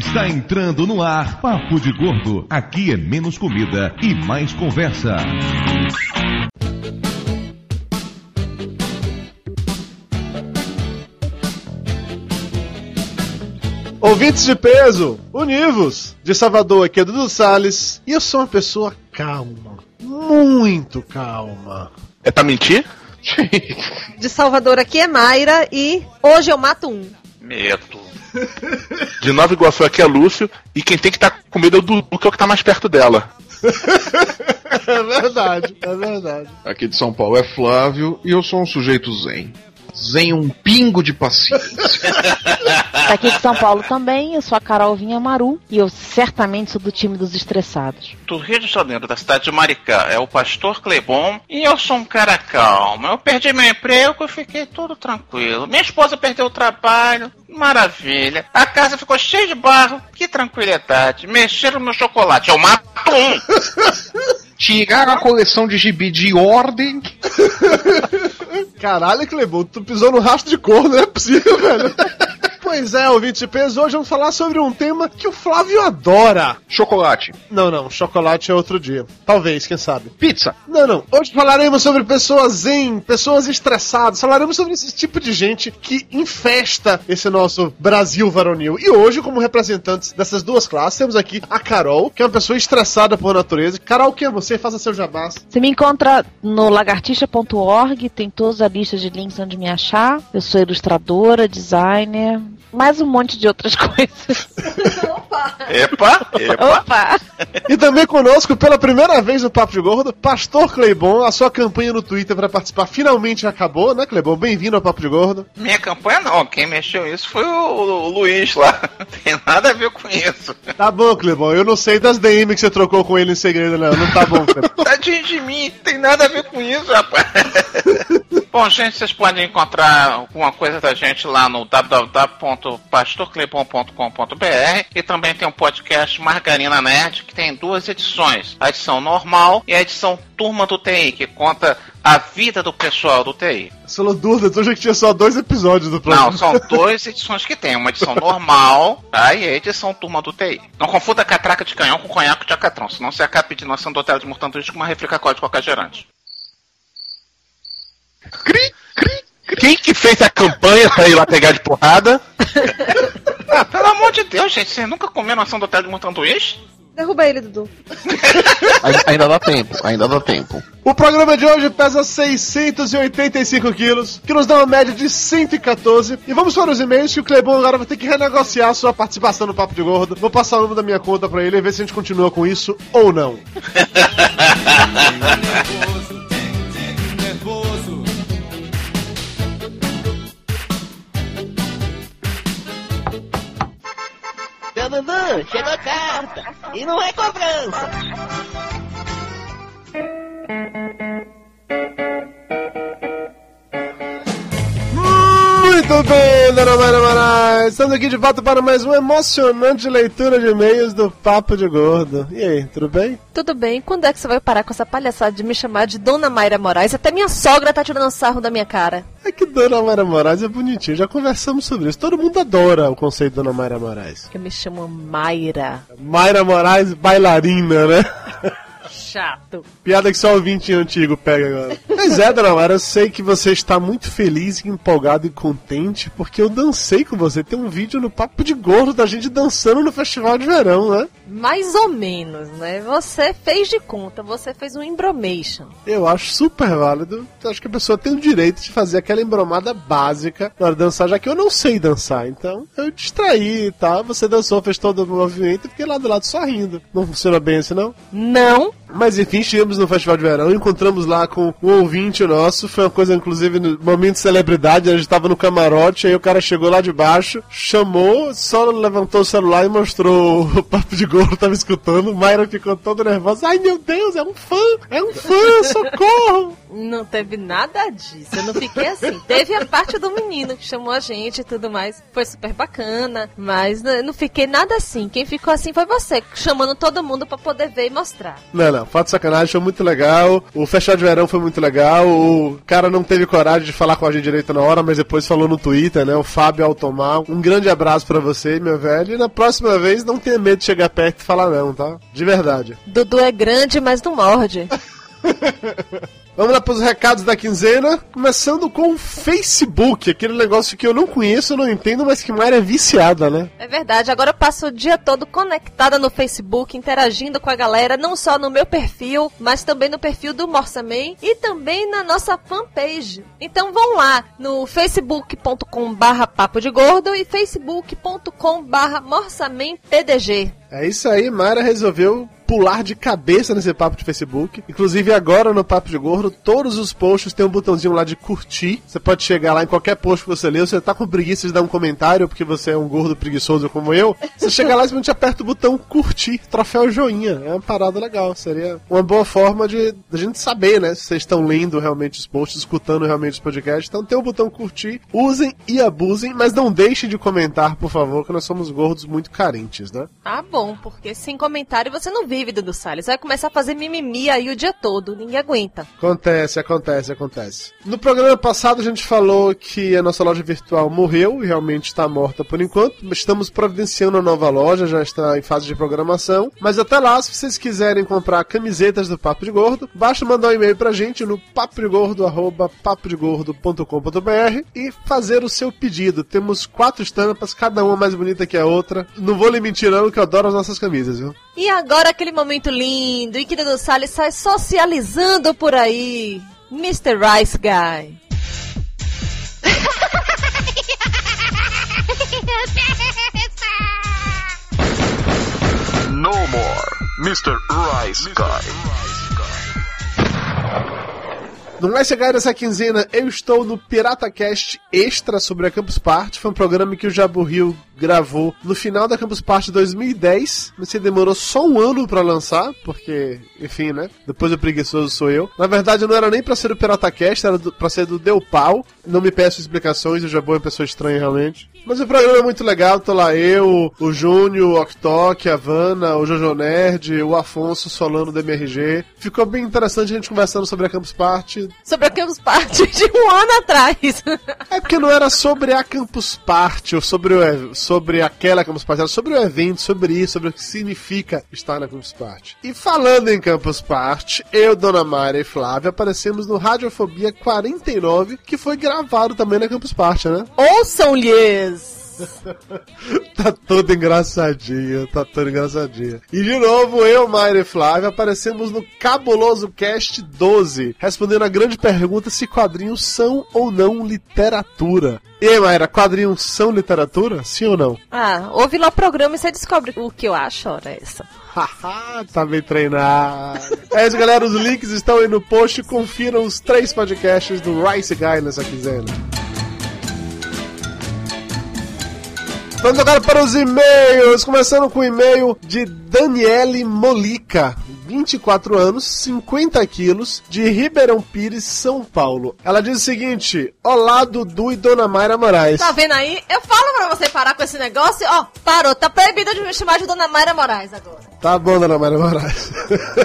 Está entrando no ar Papo de Gordo. Aqui é menos comida e mais conversa. Ouvintes de peso, univos! De Salvador, aqui é Dudu Salles. E eu sou uma pessoa calma. Muito calma. É pra mentir? De Salvador, aqui é Mayra. E hoje eu mato um. Medo. De Nova Iguaçu aqui é Lúcio. E quem tem que estar tá com medo é o Dudu, que é o que tá mais perto dela. é verdade, é verdade. Aqui de São Paulo é Flávio e eu sou um sujeito zen. Zen um pingo de paciência. Daqui de São Paulo também, eu sou a Carol Vinha Maru e eu certamente sou do time dos estressados. Do Rio de Janeiro, da cidade de Maricá, é o pastor Clebon e eu sou um cara calmo. Eu perdi meu emprego e fiquei tudo tranquilo. Minha esposa perdeu o trabalho, maravilha. A casa ficou cheia de barro, que tranquilidade. Mexeram no chocolate, eu mato um. Tiraram a coleção de gibi de ordem. Caralho, Clebon, tu pisou no rastro de cor, não é possível, velho. Pois é, ouvinte peso, hoje vamos falar sobre um tema que o Flávio adora. Chocolate. Não, não, chocolate é outro dia. Talvez, quem sabe. Pizza. Não, não. Hoje falaremos sobre pessoas zen, pessoas estressadas. Falaremos sobre esse tipo de gente que infesta esse nosso Brasil varonil. E hoje, como representantes dessas duas classes, temos aqui a Carol, que é uma pessoa estressada por natureza. Carol, quem é você? Faça seu jabás. Você me encontra no lagartixa.org, tem toda a lista de links onde me achar. Eu sou ilustradora, designer, mais um monte de outras coisas. Opa! Epa! Epa! Opa! E também conosco, pela primeira vez no Papo de Gordo, Pastor Cleibon. A sua campanha no Twitter para participar finalmente acabou, né, Cleibon? Bem-vindo ao Papo de Gordo. Minha campanha não, quem mexeu isso foi o, o, Luiz lá. Não tem nada a ver com isso. Tá bom, Cleibon. Eu não sei das DM que você trocou com ele em segredo, não. Não tá bom, Cleibon. Tadinho de mim, tem nada a ver com isso, rapaz. Bom, gente, vocês podem encontrar alguma coisa da gente lá no www.pastorclepon.com.br e também tem um podcast Margarina Nerd que tem duas edições, a edição normal e a edição Turma do TI, que conta a vida do pessoal do TI. Você falou duas, eu achei que tinha só dois episódios do programa. Não, são duas edições que tem, uma edição normal tá, e a edição Turma do TI. Não confunda catraca de canhão com conhaque de acatrão, senão você acaba pedindo ação do hotel de mortanduísmo com uma réplica código qualquer gerante. Cri, cri, cri. Quem que fez a campanha pra ir lá pegar de porrada? ah, pelo amor de Deus, gente, vocês nunca comeram ação do hotel de mortanduísmo? Derruba ele, Dudu. ainda dá tempo, ainda dá tempo. O programa de hoje pesa 685 quilos, que nos dá uma média de 114. E vamos para os e-mails que o Clebon agora vai ter que renegociar sua participação no Papo de Gordo. Vou passar o nome da minha conta para ele e ver se a gente continua com isso ou não. Chegou a carta. E não é cobrança. Muito bem, dona Mayra Moraes. Estamos aqui de volta para mais uma emocionante leitura de e-mails do Papo de Gordo. E aí, tudo bem? Tudo bem. Quando é que você vai parar com essa palhaçada de me chamar de Dona Mayra Moraes? Até minha sogra tá tirando sarro da minha cara. É que Dona Mayra Moraes é bonitinho. Já conversamos sobre isso. Todo mundo adora o conceito de Dona Mayra Moraes. Eu me chamo Mayra. Mayra Moraes, bailarina, né? chato. Piada que só o 20 antigo pega agora. Mas é, dona Mara, eu sei que você está muito feliz, empolgado e contente, porque eu dancei com você. Tem um vídeo no Papo de Gordo da gente dançando no Festival de Verão, né? Mais ou menos, né? Você fez de conta, você fez um embromation. Eu acho super válido. Eu acho que a pessoa tem o direito de fazer aquela embromada básica na hora de dançar, já que eu não sei dançar. Então, eu distraí, tá? Você dançou, fez todo o movimento e fiquei lá do lado só rindo. Não funciona bem assim, não? Não. Mas enfim, chegamos no Festival de Verão, encontramos lá com um ouvinte nosso, foi uma coisa, inclusive, no momento de celebridade, a gente tava no camarote, aí o cara chegou lá de baixo, chamou, só levantou o celular e mostrou o papo de Gordo tava escutando, Mayra ficou toda nervosa. Ai meu Deus, é um fã! É um fã, socorro! Não teve nada disso. Eu não fiquei assim. Teve a parte do menino que chamou a gente e tudo mais. Foi super bacana. Mas não fiquei nada assim. Quem ficou assim foi você, chamando todo mundo pra poder ver e mostrar. Não, não, fato sacanagem foi muito legal. O Fechado de Verão foi muito legal. O cara não teve coragem de falar com a gente direito na hora, mas depois falou no Twitter, né? O Fábio Altomar. Um grande abraço pra você, meu velho. E na próxima vez, não tenha medo de chegar perto e falar não, tá? De verdade. Dudu é grande, mas não morde. Vamos lá para os recados da quinzena, começando com o Facebook, aquele negócio que eu não conheço, não entendo, mas que Mayra é viciada, né? É verdade, agora eu passo o dia todo conectada no Facebook, interagindo com a galera, não só no meu perfil, mas também no perfil do Morsaman e também na nossa fanpage. Então vão lá no facebook.com barra papo de gordo e facebook.com barra morsamanpdg. É isso aí, Mayra resolveu pular de cabeça nesse papo de Facebook. Inclusive agora no Papo de Gordo, todos os posts tem um botãozinho lá de curtir. Você pode chegar lá em qualquer post que você leu, você tá com preguiça de dar um comentário porque você é um gordo preguiçoso como eu. Você chega lá e simplesmente aperta o botão curtir, troféu joinha. É uma parada legal. Seria uma boa forma de a gente saber, né, se vocês estão lendo realmente os posts, escutando realmente os podcasts. Então tem o botão curtir, usem e abusem, mas não deixem de comentar, por favor, que nós somos gordos muito carentes, né? Tá bom, porque sem comentário você não vive, Dudu Salles. Vai começar a fazer mimimi aí o dia todo. Ninguém aguenta. Acontece, acontece, acontece. No programa passado a gente falou que a nossa loja virtual morreu e realmente está morta por enquanto. Estamos providenciando a nova loja, já está em fase de programação. Mas até lá, se vocês quiserem comprar camisetas do Papo de Gordo, basta mandar um e-mail pra gente no papodegordo.papodegordo.com.br e fazer o seu pedido. Temos quatro estampas, cada uma mais bonita que a outra. Não vou lhe mentir não, que eu adoro as nossas camisas, viu? E agora aquele momento lindo em que Dudu Salles sai socializando por aí. Mr. Rice Guy. No more, Mr. Rice Guy. Não vai chegar nessa quinzena, eu estou no PirataCast Extra sobre a Campus Party. Foi um programa que o Jabu Rio gravou no final da Campus Party 2010. Mas se demorou só um ano pra lançar, porque, enfim, né? Depois o preguiçoso sou eu. Na verdade, não era nem pra ser o PirataCast, era do, pra ser do Deu Pau. Não me peço explicações, o Jabu é uma pessoa estranha realmente. Mas o programa é muito legal, tô lá eu, o Júnior, o Oktok, a Vanna, o Jojo Nerd, o Afonso Solano do MRG. Ficou bem interessante a gente conversando sobre a Campus Party. Sobre a Campus Party de um ano atrás. É porque não era sobre a Campus Party ou sobre, o, sobre aquela Campus Party, era sobre o evento, sobre isso, sobre o que significa estar na Campus Party. E falando em Campus Party, eu, Dona Mayra e Flávia aparecemos no Radiofobia 49, que foi gravado também na Campus Party, né? Ouçam-lhes! tá toda engraçadinha, tá toda engraçadinha. E de novo, eu, Mayra e Flávia, aparecemos no Cabuloso Cast 12, respondendo a grande pergunta se quadrinhos são ou não literatura. E aí, Mayra, quadrinhos são literatura? Sim ou não? Ah, ouve lá o programa e você descobre o que eu acho, ora essa. Haha, tá bem treinado. é isso, galera. Os links estão aí no post. Confiram os três podcasts do Rice Guy nessa quinzena. Vamos agora para os e-mails, começando com o e-mail de Daniele Molica. 24 anos, 50 quilos, de Ribeirão Pires, São Paulo. Ela diz o seguinte: Olá, Dudu e Dona Mayra Moraes. Tá vendo aí? Eu falo pra você parar com esse negócio. Ó, parou. Tá proibido de me chamar de Dona Mayra Moraes agora. Tá bom, Dona Mayra Moraes.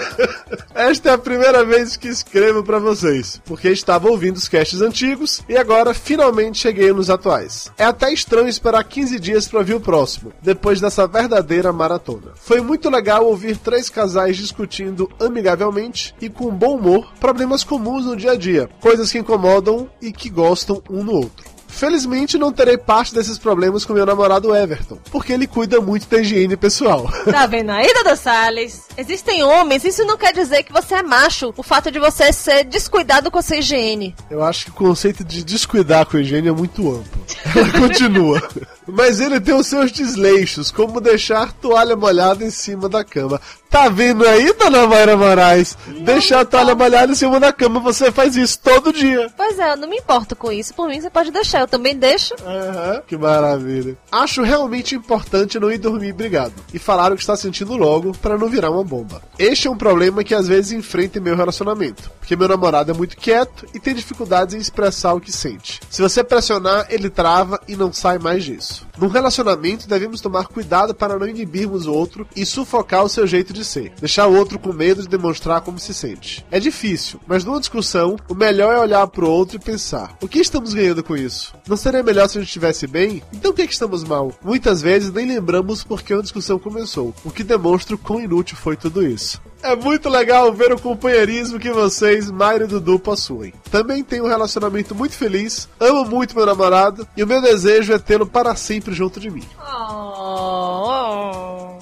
Esta é a primeira vez que escrevo para vocês, porque estava ouvindo os casts antigos e agora finalmente cheguei nos atuais. É até estranho esperar 15 dias para ouvir o próximo, depois dessa verdadeira maratona. Foi muito legal ouvir três casais discutindo amigavelmente e com bom humor problemas comuns no dia a dia, coisas que incomodam e que gostam um no outro. Felizmente não terei parte desses problemas com meu namorado Everton, porque ele cuida muito da higiene pessoal. Tá vendo aí, Dudu Salles? Existem homens, isso não quer dizer que você é macho. O fato de você ser descuidado com a sua higiene. Eu acho que o conceito de descuidar com a higiene é muito amplo. Ela continua. Mas ele tem os seus desleixos, como deixar toalha molhada em cima da cama. Tá vendo aí, dona Mayra Moraes? Deixar a toalha molhada em cima da cama, você faz isso todo dia. Pois é, eu não me importo com isso. Por mim, você pode deixar. Eu também deixo. Aham, que maravilha. Acho realmente importante não ir dormir brigado. E falar o que está sentindo logo para não virar uma bomba. Este é um problema que às vezes enfrenta em meu relacionamento. Porque meu namorado é muito quieto e tem dificuldades em expressar o que sente. Se você pressionar, ele trava e não sai mais disso. Num relacionamento, devemos tomar cuidado para não inibirmos o outro e sufocar o seu jeito de ser. Deixar o outro com medo de demonstrar como se sente. É difícil, mas numa discussão, o melhor é olhar pro outro e pensar: o que estamos ganhando com isso? Não seria melhor se a gente estivesse bem? Então o que, é que estamos mal? Muitas vezes nem lembramos por que a discussão começou, o que demonstra o quão inútil foi tudo isso. É muito legal ver o companheirismo que vocês, Mayra e Dudu, possuem. Também tenho um relacionamento muito feliz, amo muito meu namorado e o meu desejo é tê-lo para sempre junto de mim. Oh.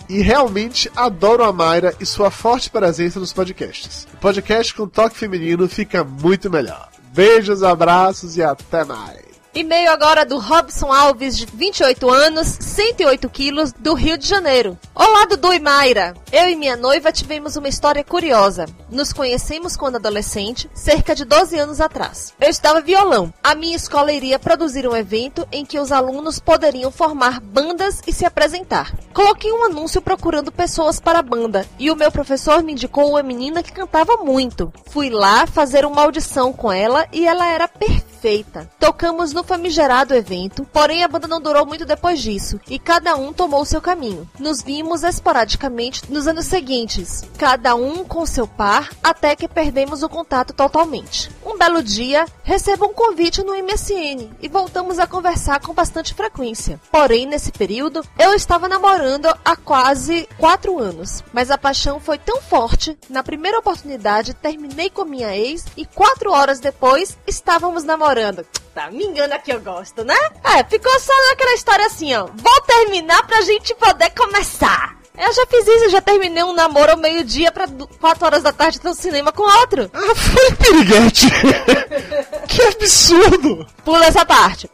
E realmente adoro a Mayra e sua forte presença nos podcasts. O podcast com toque feminino fica muito melhor. Beijos, abraços e até mais. E-mail agora do Robson Alves, de 28 anos, 108 quilos, do Rio de Janeiro. Olá, Dudu e Mayra. Eu e minha noiva tivemos uma história curiosa. Nos conhecemos quando adolescente, cerca de 12 anos atrás. Eu estava violão. A minha escola iria produzir um evento em que os alunos poderiam formar bandas e se apresentar. Coloquei um anúncio procurando pessoas para a banda e o meu professor me indicou uma menina que cantava muito. Fui lá fazer uma audição com ela e ela era perfeita. Tocamos no famigerado evento, porém a banda não durou muito depois disso e cada um tomou seu caminho. Nos vimos esporadicamente nos anos seguintes, cada um com seu par, até que perdemos o contato totalmente. Um belo dia, recebo um convite no MSN e voltamos a conversar com bastante frequência. Porém, nesse período, eu estava namorando há quase quatro anos, mas a paixão foi tão forte, na primeira oportunidade terminei com minha ex e quatro horas depois estávamos namorando. Tá, me que eu gosto, né? É, ficou só naquela história assim, ó. Vou terminar pra gente poder começar. Eu já fiz isso, eu já terminei um namoro ao meio-dia pra 4 horas da tarde no cinema com outro. Ah, foi piriguete! que absurdo! Pula essa parte.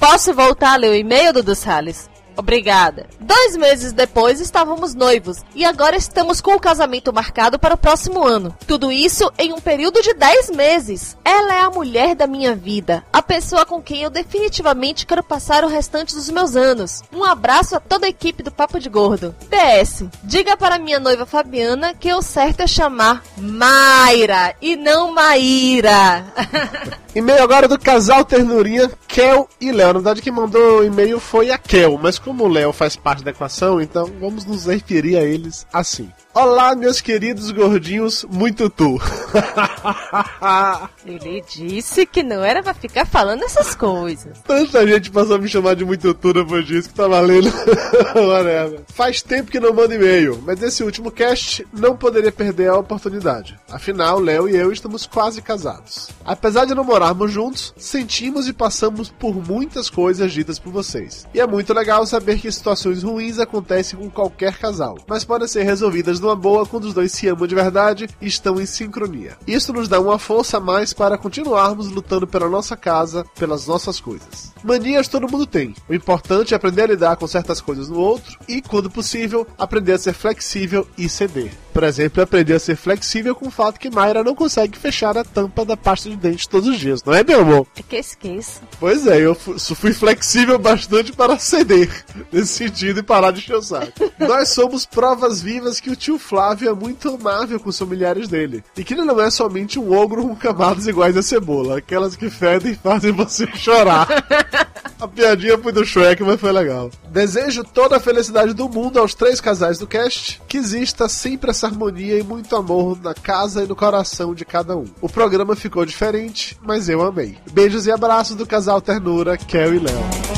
Posso voltar a ler o e-mail, Dudu Salles? Obrigada. Dois meses depois estávamos noivos e agora estamos com o casamento marcado para o próximo ano. Tudo isso em um período de 10 meses. Ela é a mulher da minha vida, a pessoa com quem eu definitivamente quero passar o restante dos meus anos. Um abraço a toda a equipe do Papo de Gordo. PS, diga para minha noiva Fabiana que o certo é chamar Mayra e não Maíra. E-mail agora do casal Ternurinha, Kel e Léo. Na verdade, quem mandou o e-mail foi a Kel, mas como o Léo faz parte da equação, então vamos nos referir a eles assim. Olá, meus queridos gordinhos, muito tu. Ele disse que não era pra ficar falando essas coisas. Tanta gente passou a me chamar de muito tu depois disso que tá valendo. Faz tempo que não mando e-mail, mas nesse último cast não poderia perder a oportunidade. Afinal, Léo e eu estamos quase casados. Apesar de não morarmos juntos, sentimos e passamos por muitas coisas ditas por vocês. E é muito legal saber que situações ruins acontecem com qualquer casal, mas podem ser resolvidas numa boa quando os dois se amam de verdade e estão em sincronia. Isso nos dá uma força a mais para continuarmos lutando pela nossa casa, pelas nossas coisas. Manias todo mundo tem. O importante é aprender a lidar com certas coisas no outro e, quando possível, aprender a ser flexível e ceder. Por exemplo, aprender a ser flexível com o fato que Mayra não consegue fechar a tampa da pasta de dente todos os dias, não é, meu amor? É que esqueço. Pois é, eu fu- fui flexível bastante para ceder nesse sentido e parar de saco. Nós somos provas vivas que o tio Flávio é muito amável com os familiares dele. E que ele não é somente um ogro com camadas iguais a cebola, aquelas que fedem e fazem você chorar. A piadinha foi do Shrek, mas foi legal. Desejo toda a felicidade do mundo aos três casais do cast, que exista sempre essa harmonia e muito amor na casa e no coração de cada um. O programa ficou diferente, mas eu amei. Beijos e abraços do casal Ternura, Kel e Léo.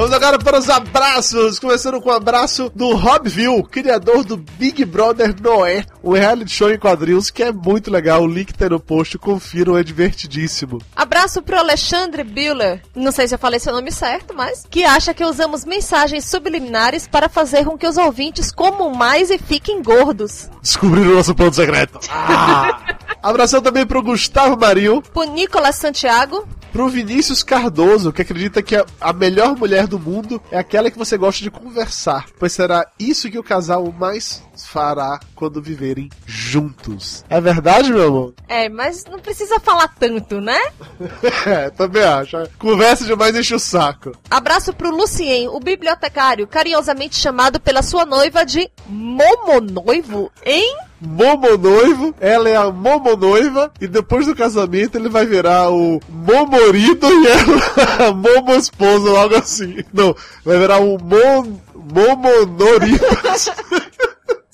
Vamos agora para os abraços, começando com o abraço do Robville, criador do Big Brother Noé, um reality show em quadrinhos que é muito legal, o link tá no post, confiram, é divertidíssimo. Abraço pro Alexandre Bühler, não sei se eu falei seu nome certo, mas que acha que usamos mensagens subliminares para fazer com que os ouvintes comam mais e fiquem gordos. Descobriram o nosso ponto secreto. Ah! Abração também pro Gustavo Marinho, Pro Nicolas Santiago, Pro Vinícius Cardoso, que acredita que a, melhor mulher do mundo é aquela que você gosta de conversar, pois será isso que o casal mais fará quando viverem juntos. É verdade, meu amor? É, mas não precisa falar tanto, né? É, também acho. Conversa demais enche o saco. Abraço pro Lucien, o bibliotecário, carinhosamente chamado pela sua noiva de Momonoivo, hein? Momonoivo, ela é a Momonoiva, e depois do casamento ele vai virar o Momorido e ela a Momo esposa, ou algo assim. Não, vai virar o Mon... Momonorido.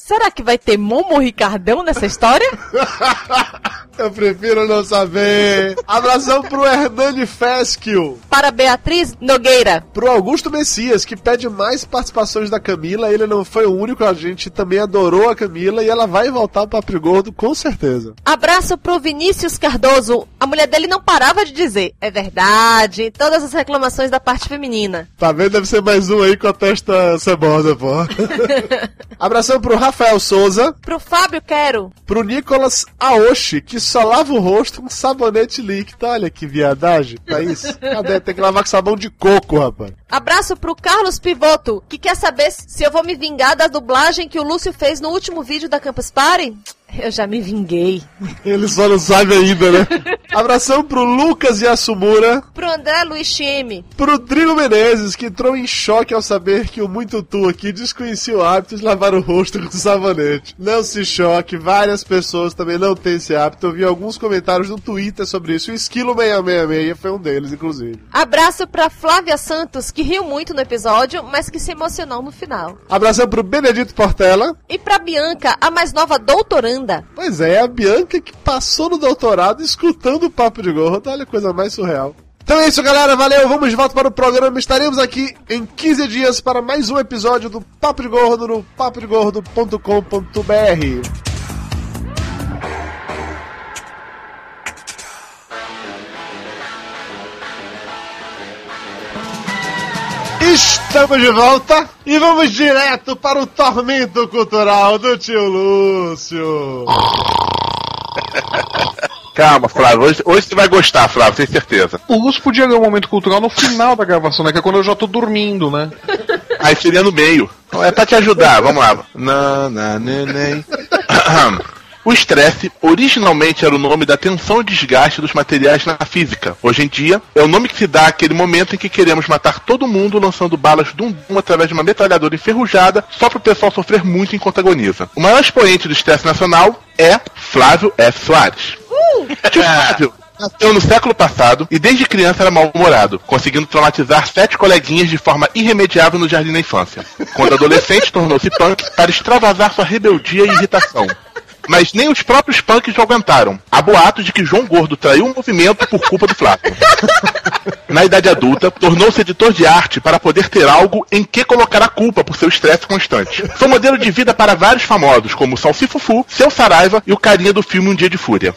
Será que vai ter Momo Ricardão nessa história? Eu prefiro não saber. Abração pro Hernani Fesquio. Para Beatriz Nogueira. Pro Augusto Messias, que pede mais participações da Camila. Ele não foi o único, a gente também adorou a Camila e ela vai voltar pro Papo Gordo, com certeza. Abraço pro Vinícius Cardoso. A mulher dele não parava de dizer. É verdade. Todas as reclamações da parte feminina. Tá vendo? Deve ser mais um aí com a testa cebosa, pô. Abração pro Rafael Souza. Pro Fábio Quero. Pro Nicolas Aoshi, que só lava o rosto com sabonete líquido. Olha que viadagem. Tá isso? Cadê? Tem que lavar com sabão de coco, rapaz. Abraço pro Carlos Pivoto, que quer saber se eu vou me vingar da dublagem que o Lúcio fez no último vídeo da Campus Party. Eu já me vinguei. Ele só não sabe ainda, né? Abração pro Lucas Yasumura. Pro André Luiz Chieme. Pro Drigo Menezes, que entrou em choque ao saber que o Muito Tu aqui desconhecia o hábito de lavar o rosto com sabonete. Não se choque, várias pessoas também não têm esse hábito. Eu vi alguns comentários no Twitter sobre isso. O Esquilo666 foi um deles, inclusive. Abraço pra Flávia Santos, que riu muito no episódio, mas que se emocionou no final. Abração pro Benedito Portela. E pra Bianca, a mais nova doutoranda. Pois é, a Bianca que passou no doutorado escutando o Papo de Gordo. Olha a coisa mais surreal. Então é isso, galera. Valeu. Vamos de volta para o programa. Estaremos aqui em 15 dias para mais um episódio do Papo de Gordo no papodegordo.com.br. Estamos de volta e vamos direto para o tormento cultural do tio Lúcio. Calma, Flávio. Hoje, hoje você vai gostar, Flávio, tenho certeza. O Lúcio podia ler um momento cultural no final da gravação, né? Que é quando eu já tô dormindo, né? Aí seria no meio. É pra te ajudar, vamos lá. Na, na, neném. O estresse originalmente era o nome da tensão e desgaste dos materiais na física. Hoje em dia, é o nome que se dá àquele momento em que queremos matar todo mundo lançando balas dum dum através de uma metralhadora enferrujada só para o pessoal sofrer muito enquanto agoniza. O maior expoente do estresse nacional é Flávio F. Soares. Tio Flávio Nasceu no século passado e desde criança era mal-humorado, conseguindo traumatizar sete coleguinhas de forma irremediável no jardim da infância. Quando adolescente, tornou-se punk para extravasar sua rebeldia e irritação. Mas nem os próprios punks o aguentaram. Há boatos de que João Gordo traiu o movimento por culpa do Flávio. Na idade adulta, tornou-se editor de arte para poder ter algo em que colocar a culpa por seu estresse constante. Foi modelo de vida para vários famosos, como Salsifufu, Seu Saraiva e o carinha do filme Um Dia de Fúria.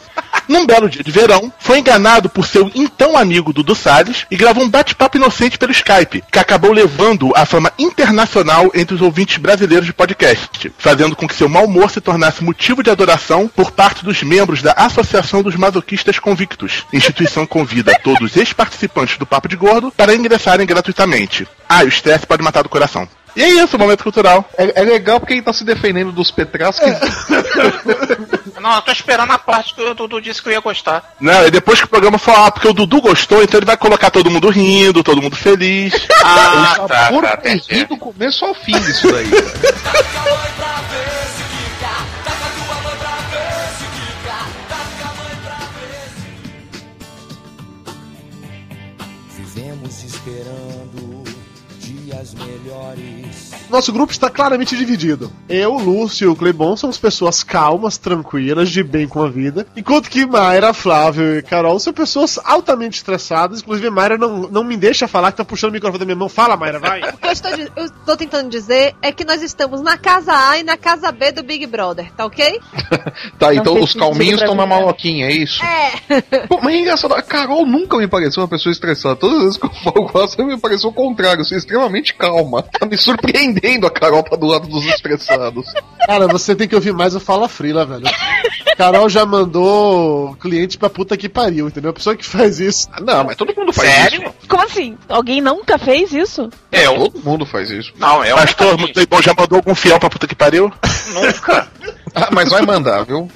Num belo dia de verão, foi enganado por seu então amigo Dudu Salles e gravou um bate-papo inocente pelo Skype, que acabou levando a fama internacional entre os ouvintes brasileiros de podcast, fazendo com que seu mau humor se tornasse motivo de adoração por parte dos membros da Associação dos Masoquistas Convictos. Instituição convida todos os ex-participantes do Papo de Gordo para ingressarem gratuitamente. Ah, e o estresse pode matar do coração. E é isso, momento cultural. É, é legal porque ele tá se defendendo dos Petras que Não, eu tô esperando a parte que o Dudu disse que eu ia gostar. Não, e depois que o programa for, ah, porque o Dudu gostou, então ele vai colocar todo mundo rindo, todo mundo feliz. Ah, tá tá, por tá, entendi. do começo ao fim disso daí. Nosso grupo está claramente dividido. Eu, Lúcio e o Clebon somos pessoas calmas, tranquilas, de bem com a vida. Enquanto que Mayra, Flávio e Carol são pessoas altamente estressadas. Inclusive, Mayra não, não me deixa falar que tá puxando o microfone da minha mão. Fala, Mayra, vai. O que eu estou, eu estou tentando dizer é que nós estamos na casa A e na casa B do Big Brother, tá ok? Tá, então os calminhos estão na né? maloquinha, é isso? É. Pô, mas é engraçado, a Carol nunca me pareceu uma pessoa estressada. Todas as vezes que eu falo com ela, sempre me pareceu o contrário, assim, extremamente extremamente calma. Tá me surpreendendo a Carol tá do lado dos estressados. Cara, você tem que ouvir mais o Fala Frila, velho. Carol já mandou cliente pra puta que pariu, entendeu? A pessoa que faz isso. Não, mas todo mundo faz Sério? isso. Como assim? Alguém nunca fez isso? Eu? Todo mundo faz isso. Não, Pastor, nunca fiz. Playboy já mandou algum fiel pra puta que pariu? Nunca. Ah, mas vai mandar, viu?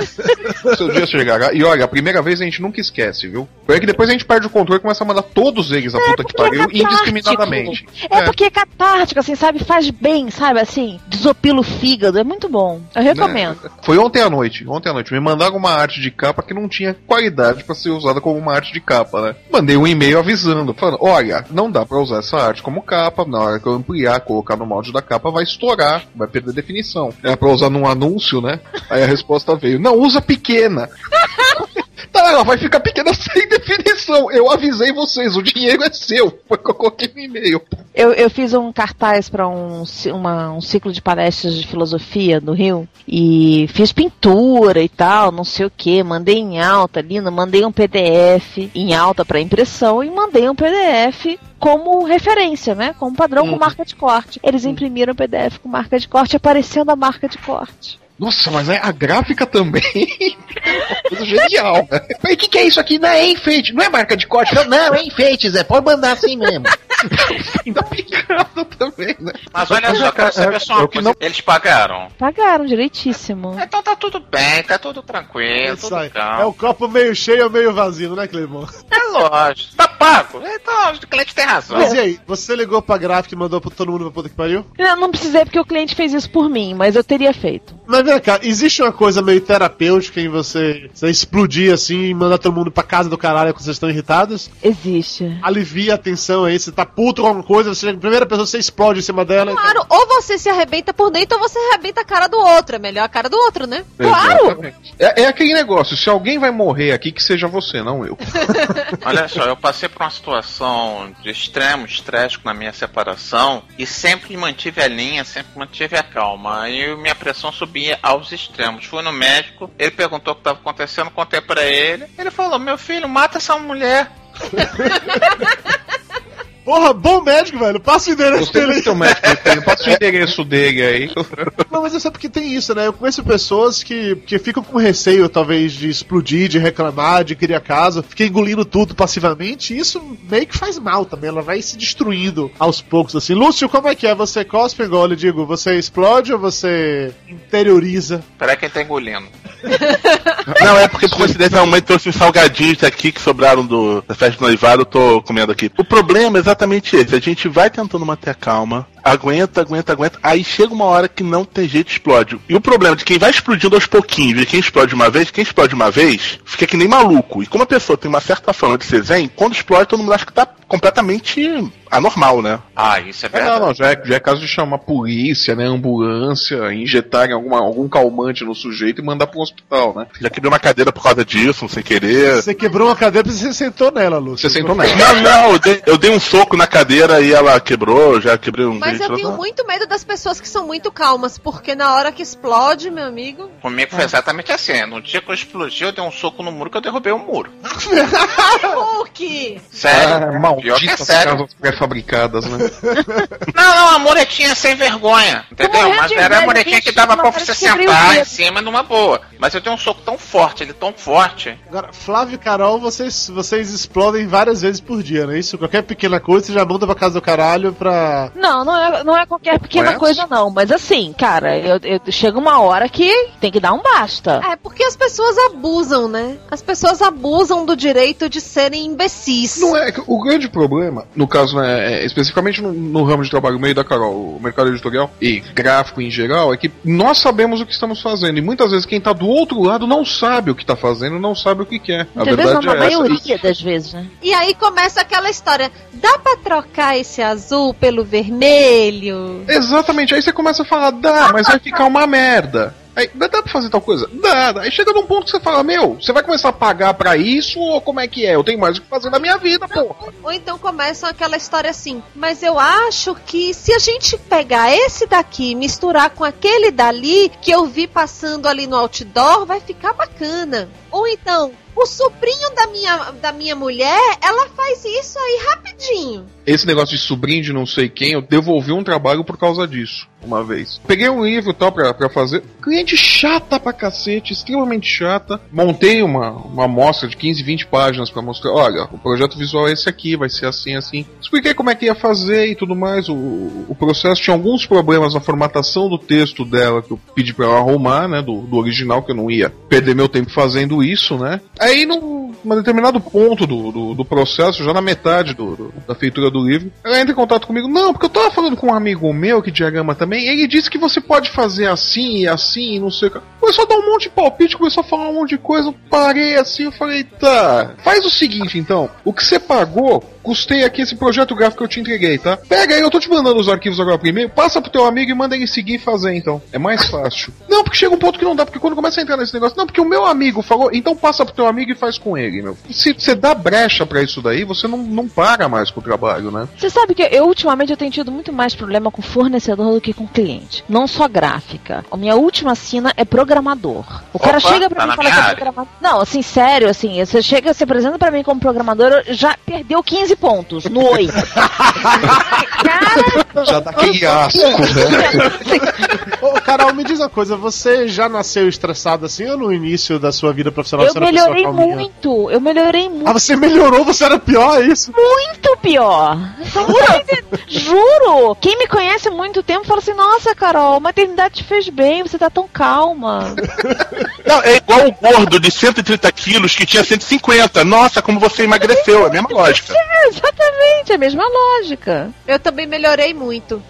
Seu dia chegará. E olha, a primeira vez a gente nunca esquece, viu? Porque que depois a gente perde o controle e começa a mandar todos eles a puta que é pariu catártico. indiscriminadamente. É, porque é catártico, assim, sabe? Faz bem, sabe? Assim, desopila o fígado. É muito bom. Eu recomendo. Né? Foi ontem à noite. Ontem à noite. Me mandaram uma arte de capa que não tinha qualidade pra ser usada como uma arte de capa, né? Mandei um e-mail avisando, falando: olha, não dá pra usar essa arte como capa. Na hora que eu ampliar, colocar no molde da capa, vai estourar, vai perder definição. Era pra usar num anúncio, né? Aí a resposta veio: não, usa pequena. Tá, ela vai ficar pequena sem definição. Eu avisei vocês, o dinheiro é seu. Foi que eu coloquei no e-mail. Eu, eu fiz um cartaz para um, uma- um ciclo de palestras de filosofia do Rio e fiz pintura e tal, não sei o que, mandei em alta, lindo, mandei um PDF em alta para impressão e mandei um PDF como referência, né? Como padrão com marca de corte. Eles imprimiram o PDF com marca de corte, aparecendo a marca de corte. Nossa, mas é a gráfica também. Coisa genial, né? Mas o que, que é isso aqui? Não é enfeite, não é marca de corte, não, Não, é enfeite, Zé. Pode mandar assim mesmo. ainda picado também, né? Mas olha só, quero saber só uma é o que coisa. Eles pagaram. Pagaram direitíssimo. Então tá tudo bem, tá tudo tranquilo, Isso tudo. É o copo meio cheio ou meio vazio, né, Clemon? É lógico. Tá pago. Então, o cliente tem razão. Mas e aí, você ligou pra gráfica e mandou pra todo mundo pra puta que pariu? Eu não precisei porque o cliente fez isso por mim, mas eu teria feito. Mas vem cá, existe uma coisa meio terapêutica em você, você explodir assim e mandar todo mundo pra casa do caralho quando vocês estão irritados? Existe. Alivia a tensão aí, você tá puto com alguma coisa, você, a primeira pessoa você explode em cima dela. então- Claro, ou você se arrebenta por dentro ou você arrebenta a cara do outro. É melhor a cara do outro, né? Exatamente. É, é aquele negócio, se alguém vai morrer aqui, que seja você, não eu. Olha só, eu passei por uma situação de extremo estresse na minha separação e sempre mantive a linha, sempre mantive a calma. Aí minha pressão subia aos extremos. Fui no médico, ele perguntou o que estava acontecendo, contei pra ele. Ele falou: Meu filho, mata essa mulher. Porra, bom médico, velho. Passa o endereço dele do aí. seu médico. Passa o endereço dele aí. Não, mas é só porque tem isso, né? Eu conheço pessoas que, que ficam com receio, talvez, de explodir, de reclamar, de criar caso, fica engolindo tudo passivamente, e isso meio que faz mal também, ela vai se destruindo aos poucos, assim. Lúcio, como é que é? Você cospe, igual eu digo, você explode ou você interioriza? Peraí, quem tá engolindo. Não, é porque por coincidência a mãe trouxe uns salgadinhos aqui que sobraram do, da festa do noivado, eu tô comendo aqui. O problema é exatamente esse, a gente vai tentando manter a calma, aguenta, aguenta, aguenta, aí chega uma hora que não tem jeito, explode. E o problema de quem vai explodindo aos pouquinhos e quem explode uma vez, quem explode uma vez, fica que nem maluco. E como a pessoa tem uma certa fama de ser zen, quando explode todo mundo acha que tá completamente anormal, né? Ah, isso é É, verdade. não, não, já é, já é caso de chamar polícia, né, ambulância, injetarem alguma, algum calmante no sujeito e mandar pro hospital, né? Já quebrei uma cadeira por causa disso, sem querer. Você quebrou uma cadeira porque você sentou nela, Lúcio. Você sentou nela. Não, não, eu dei, eu dei um soco na cadeira e ela quebrou, já quebrei um Mas eu grito. tenho muito medo das pessoas que são muito calmas, porque na hora que explode, meu amigo. Comigo foi exatamente assim. No dia que eu explodi, eu dei um soco no muro que eu derrubei o muro. Hulk! Sério. Ah, Pior que é malditas sério. casas pré-fabricadas, né? Não, não, a muretinha sem vergonha. Entendeu? Mas era a inveja, muretinha que dava pra você sentar em cima numa boa. Mas eu dei um soco tão forte, ele tão forte. Agora, Flávio e Carol, vocês, vocês explodem várias vezes por dia, não é isso? Qualquer pequena coisa, você já manda pra casa do caralho pra. Não, não é, não é qualquer pequena Conhece? coisa, não. Mas assim, cara, eu, eu- chega uma hora que tem que dar um basta. É porque as pessoas abusam, né? As pessoas abusam do direito de serem imbecis. Não é, o grande problema, no caso, né, é, especificamente no, no ramo de trabalho, meio da Carol, o mercado editorial e gráfico em geral, é que nós sabemos o que estamos fazendo. E muitas vezes quem tá do outro lado não sabe o que tá fazendo, não sabe o que quer. A Muitas vezes, não, verdade na é essa. maioria das vezes, né? E aí começa aquela história: dá pra trocar esse azul pelo vermelho? Exatamente, aí você começa a falar, dá, mas vai ficar uma merda. Aí, dá, dá pra fazer tal coisa? Dá, dá. Aí chega num ponto que você fala, meu, você vai começar a pagar pra isso ou como é que é? Eu tenho mais o que fazer na minha vida, pô. Ou então começam aquela história assim: mas eu acho que se a gente pegar esse daqui e misturar com aquele dali que eu vi passando ali no outdoor, vai ficar bacana. Ou então, O sobrinho da minha, da minha mulher, ela faz isso aí rapidinho. Esse negócio de sobrinho de não sei quem, eu devolvi um trabalho por causa disso, uma vez. Peguei um livro e tal pra, pra fazer. Cliente chata pra cacete, extremamente chata. Montei uma, uma amostra de 15, 20 páginas pra mostrar. Olha, o projeto visual é esse aqui, vai ser assim, assim. Expliquei como é que ia fazer e tudo mais. O, o processo tinha alguns problemas na formatação do texto dela que eu pedi pra ela arrumar, né? Do, do original, que eu não ia perder meu tempo fazendo isso, né? Aí, num determinado ponto do, do, do processo, já na metade do, do- da feitura do livro, ela entra em contato comigo. Não, porque eu tava falando com um amigo meu que diagrama também, ele disse que você pode fazer assim e assim, e não sei o que. Começou a dar um monte de palpite, começou a falar um monte de coisa. Eu parei assim, eu falei, tá, faz o seguinte então, o que você pagou, custei aqui esse projeto gráfico que eu te entreguei, tá? Pega aí, eu tô te mandando os arquivos agora primeiro, passa pro teu amigo e manda ele seguir e fazer então. É mais fácil. Não, porque chega um ponto que não dá, porque quando começa a entrar nesse negócio, não, porque o meu amigo falou, então passa pro teu amigo e faz com ele, meu. Se você dá brecha pra isso daí, você não, não para mais com o trabalho, né? Você sabe que eu ultimamente eu tenho tido muito mais problema com fornecedor do que com cliente. Não só gráfica. A minha última sina é programador. O cara Opa, chega pra tá mim e fala que é programador. Não, assim, sério, assim, você chega, se apresenta pra mim como programador, já perdeu 15 pontos no 8. cara, Já dá aquele asco, né? Ô, Carol, me diz uma coisa, você já nasceu estressado assim ou no início da sua vida profissional eu pessoa melhorei muito. Eu melhorei muito. Ah, você melhorou, você era pior, é isso? muito pior. Juro! Quem me conhece há muito tempo fala assim: Nossa, Carol, a maternidade te fez bem, você tá tão calma. Não, é igual o gordo de 130 quilos que tinha 150. Nossa, como você emagreceu. É a mesma lógica. É, exatamente, é a mesma lógica. Eu também melhorei muito.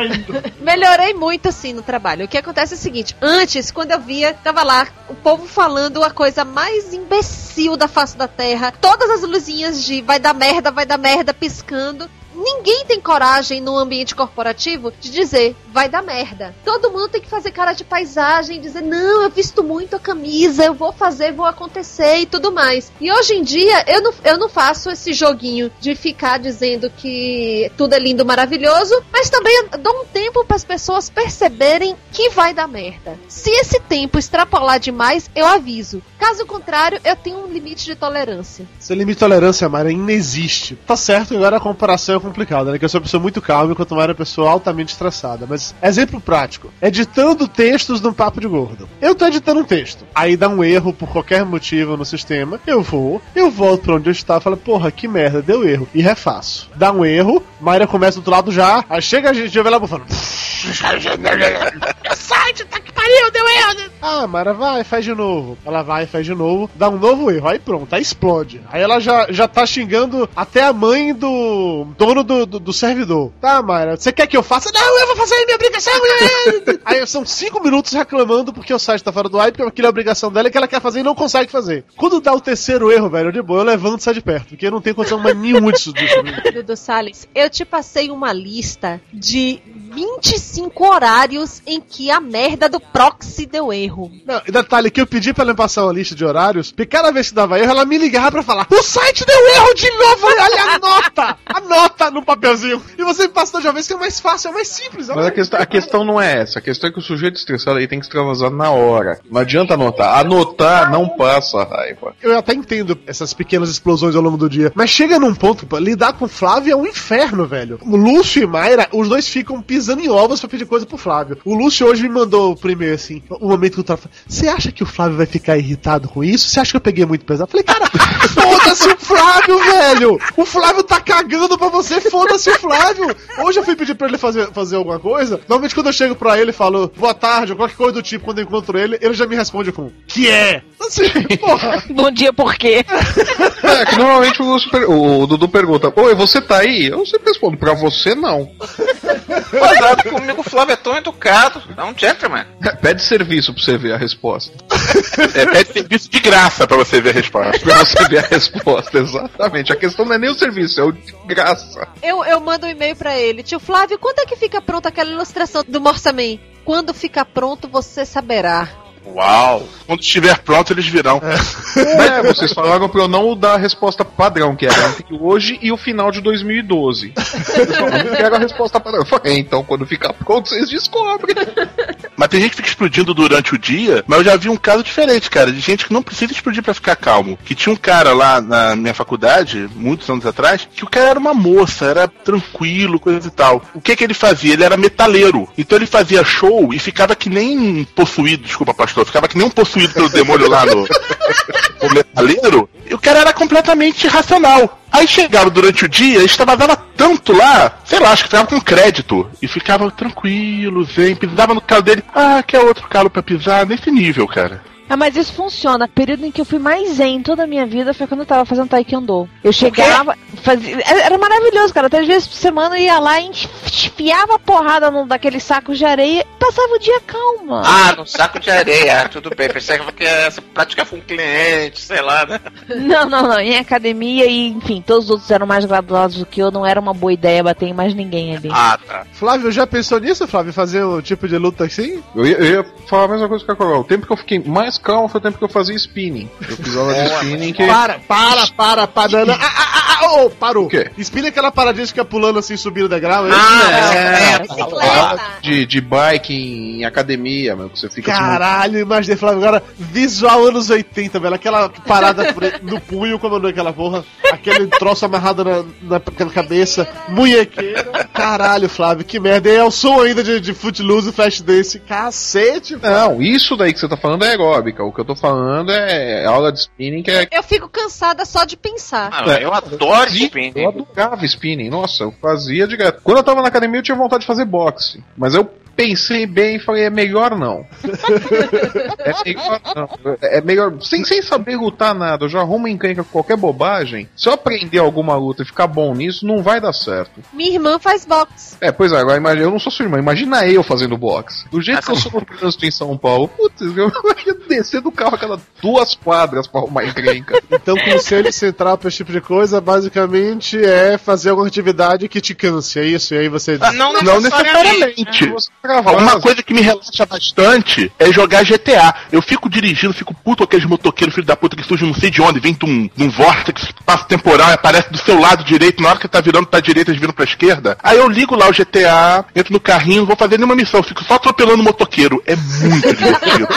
melhorei muito, assim, no trabalho. O que acontece é o seguinte: antes, quando eu via, tava lá o povo falando a coisa mais imbecil da face da terra, todas as luzinhas de vai dar merda, vai dar merda piscando. Ninguém tem coragem no ambiente corporativo de dizer vai dar merda. Todo mundo tem que fazer cara de paisagem, dizer não, eu visto muito a camisa, eu vou fazer, vou acontecer e tudo mais. E hoje em dia eu não, eu não faço esse joguinho de ficar dizendo que tudo é lindo, maravilhoso, mas também dou um tempo para as pessoas perceberem que vai dar merda. Se esse tempo extrapolar demais, eu aviso. Caso contrário, eu tenho um limite de tolerância. Seu limite de tolerância, Mara, inexiste. Tá certo, agora a comparação é complicada, né? Que eu sou uma pessoa muito calma, enquanto Mara é uma pessoa altamente estressada. Mas, exemplo prático: editando textos no Papo de Gordo. Eu tô editando um texto, aí dá um erro por qualquer motivo no sistema, eu vou, eu volto pra onde eu estava e falo, porra, que merda, deu erro. E refaço. Dá um erro, Mayra começa do outro lado já, aí chega a gente, eu lá falando. site, tá que pariu, deu erro. Ah, Mara, vai, faz de novo. Ela vai, faz de novo, dá um novo erro. Aí pronto, aí explode. Aí ela já, já tá xingando até a mãe do dono do, do, do servidor. Tá, Mara, você quer que eu faça? Não, eu vou fazer minha obrigação. aí são cinco minutos reclamando porque o site tá fora do ar, porque aquilo é a obrigação dela que ela quer fazer e não consegue fazer. Quando dá o terceiro erro, velho, de boa, eu levanto e sai de perto, porque não tem condição mais nenhuma disso. disso. Dudu Salles, eu te passei uma lista de 25 horários em que a merda do proxy deu erro. Não, e detalhe que eu pedi pra ela me passar uma lista de horários, porque cada vez que dava erro, ela me ligava pra falar: O site deu erro de novo! Olha a nota! A nota no papelzinho! E você me passou de uma vez que é mais fácil, é mais simples. Mas a questão, a questão não é essa. A questão é que o sujeito estressado aí tem que extravasar na hora. Não adianta anotar. Anotar não passa a raiva. Eu até entendo essas pequenas explosões ao longo do dia, mas chega num ponto, pô, lidar com o Flávio é um inferno, velho. Lúcio e Mayra, os dois ficam pisando em ovos pra pedir coisa pro Flávio. O Lúcio hoje me mandou primeiro assim, o momento que eu tava. Você acha que o Flávio vai ficar irritado com isso? Você acha que eu peguei muito pesado? Eu falei, cara, foda-se o Flávio, velho! O Flávio tá cagando pra você, foda-se o Flávio! Hoje eu fui pedir pra ele fazer, fazer alguma coisa. Normalmente quando eu chego pra ele e falo boa tarde, ou qualquer coisa do tipo, quando eu encontro ele, ele já me responde com que é? Assim, porra. Bom dia, por quê? É, que normalmente o, Lúcio per- o Dudu pergunta: Oi, você tá aí? Eu sempre respondo: Pra você não. Cuidado comigo, o Flávio é tão educado. É um gentleman. Pede serviço pra você ver a resposta. É, pede serviço de graça pra você ver a resposta. Pra você ver a resposta, exatamente. A questão não é nem o serviço, é o de graça. Eu, eu mando um e-mail pra ele. Tio Flávio, quando é que fica pronta aquela ilustração do Morsaman? Quando ficar pronto, você saberá. Uau! Quando estiver pronto, eles virão. É, vocês falaram pra eu não dar a resposta padrão, que era entre hoje e o final de 2012. Eu só não quero a resposta padrão. Eu falei, "É, então quando ficar pronto, vocês descobrem. Mas tem gente que fica explodindo durante o dia, mas eu já vi um caso diferente, cara, de gente que não precisa explodir pra ficar calmo. Que tinha um cara lá na minha faculdade, muitos anos atrás, que o cara era uma moça, era tranquilo, coisa e tal. O que que ele fazia? Ele era metaleiro. Então ele fazia show e ficava que nem possuído, desculpa, pastor, ficava que nem um possuído pelo demônio lá no, no metaleiro. E o cara era completamente irracional. Aí chegava durante o dia, extravasava tanto lá, sei lá, acho que ficava com crédito. E ficava tranquilo, zen, pisava no calo dele. Ah, quer outro calo pra pisar? Nesse nível, cara. Ah, mas isso funciona. O período em que eu fui mais zen em toda a minha vida foi quando eu tava fazendo taekwondo. Eu chegava, fazia, era maravilhoso, cara. Três vezes por semana eu ia lá e enfiava a porrada no, daquele saco de areia e passava o dia calma. Ah, no saco de areia, tudo bem. Pensei que essa prática com um cliente, sei lá, né? Não, não, não. Em academia e, enfim, todos os outros eram mais graduados do que eu. Não era uma boa ideia bater em mais ninguém ali. Ah, tá. Flávio, já pensou nisso, Flávio? Fazer um tipo de luta assim? Eu ia, eu ia falar a mesma coisa que a Coral. O tempo que eu fiquei mais calmo foi o tempo que eu fazia spinning. Eu fiz aula de spinning que. Para, para, para. Ah, ah, ah, ah, oh, parou. O quê? Espina aquela paradinha que fica pulando assim, subindo o degrau. é isso? Ah, é, Bicicleta. De, de bike em academia, meu, que você fica assim, Caralho, imaginei, Flávio, agora, visual anos 80, velho. Aquela parada no punho, como não é aquela porra. Aquele troço amarrado na, na, na cabeça. Munhequeira. Caralho, Flávio, que merda. E é o som ainda de, de Footloose e Flashdance. Cacete, velho. Não, isso daí que você tá falando é aeróbica. O que eu tô falando é aula de spinning que é. Eu fico cansada só de pensar. Ah, eu adoro Eu spinning. adorava spinning, nossa, eu fazia direto. Quando eu tava na academia eu tinha vontade de fazer boxe, mas eu pensei bem e falei, é melhor não. é melhor não. É melhor, sem, sem saber lutar nada, eu já arrumo encrenca com qualquer bobagem. Se eu aprender alguma luta e ficar bom nisso, não vai dar certo. Minha irmã faz boxe. É, pois é, agora imagina, eu não sou sua irmã, imagina eu fazendo boxe. Do jeito que eu sou no trânsito em São Paulo, putz, eu ia descer do carro a cada duas quadras pra arrumar encrenca. Então, conselho central pra esse tipo de coisa, basicamente, é fazer alguma atividade que te canse, é isso? E aí você diz, Não Não necessariamente. necessariamente. Uma coisa que me relaxa bastante é jogar GTA. Eu fico dirigindo, fico puto com aqueles motoqueiros, filho da puta, que surge não sei de onde, vem de um, um vórtice, passa temporal aparece do seu lado direito, na hora que tá virando pra direita, eles viram pra esquerda. Aí eu ligo lá o GTA, entro no carrinho, não vou fazer nenhuma missão, fico só atropelando o motoqueiro. É muito divertido.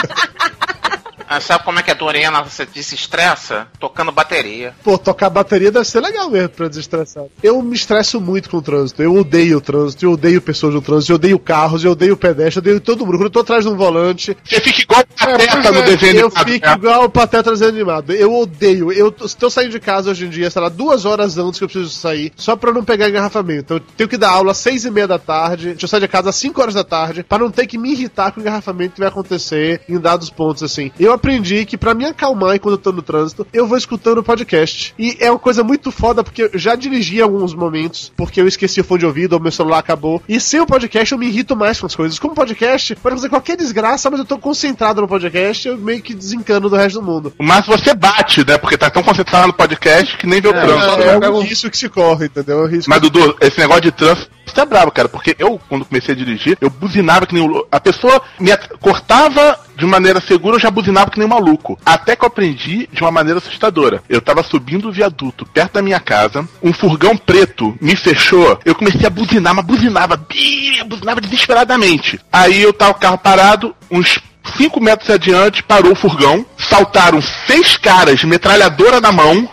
Ah, sabe como é que a Doriana se desestressa? Tocando bateria. pô, tocar bateria deve ser legal mesmo pra desestressar. Eu me estresso muito com o trânsito, eu odeio o trânsito, eu odeio pessoas no trânsito, eu odeio carros, eu odeio pedestre, eu odeio todo mundo. Quando eu tô atrás de um volante, Você fica igual o pateta Pois no é, desenho Eu animado, fico né? igual o Pateta desanimado. Eu odeio. Eu tô- se eu sair de casa hoje em dia, sei lá, duas horas antes que eu preciso sair, só pra não pegar engarrafamento. Eu tenho que dar aula às seis e meia da tarde. Deixa eu sair de casa às cinco horas da tarde, pra não ter que me irritar com o engarrafamento que vai acontecer em dados pontos, assim. Eu aprendi que pra me acalmar enquanto eu tô no trânsito, eu vou escutando o podcast. E é uma coisa muito foda, porque eu já dirigi alguns momentos, porque eu esqueci o fone de ouvido, ou meu celular acabou. E sem o podcast eu me irrito mais com as coisas. Como podcast, pode fazer qualquer desgraça, mas eu tô concentrado no podcast, eu meio que desencano do resto do mundo. Mas você bate, né? Porque tá tão concentrado no podcast que nem vê o trânsito. É, é o risco que se corre, entendeu? É o risco Mas, Dudu, esse negócio de trânsito é brabo, cara, porque eu, quando comecei a dirigir, eu buzinava que nem um lou- A pessoa me at- cortava de maneira segura, eu já buzinava que nem um maluco. Até que eu aprendi de uma maneira assustadora. Eu tava subindo o viaduto perto da minha casa, um furgão preto me fechou, eu comecei a buzinar, mas buzinava, bi- buzinava desesperadamente. Aí eu tava o carro parado, uns cinco metros adiante, parou o furgão, saltaram seis caras, metralhadora na mão,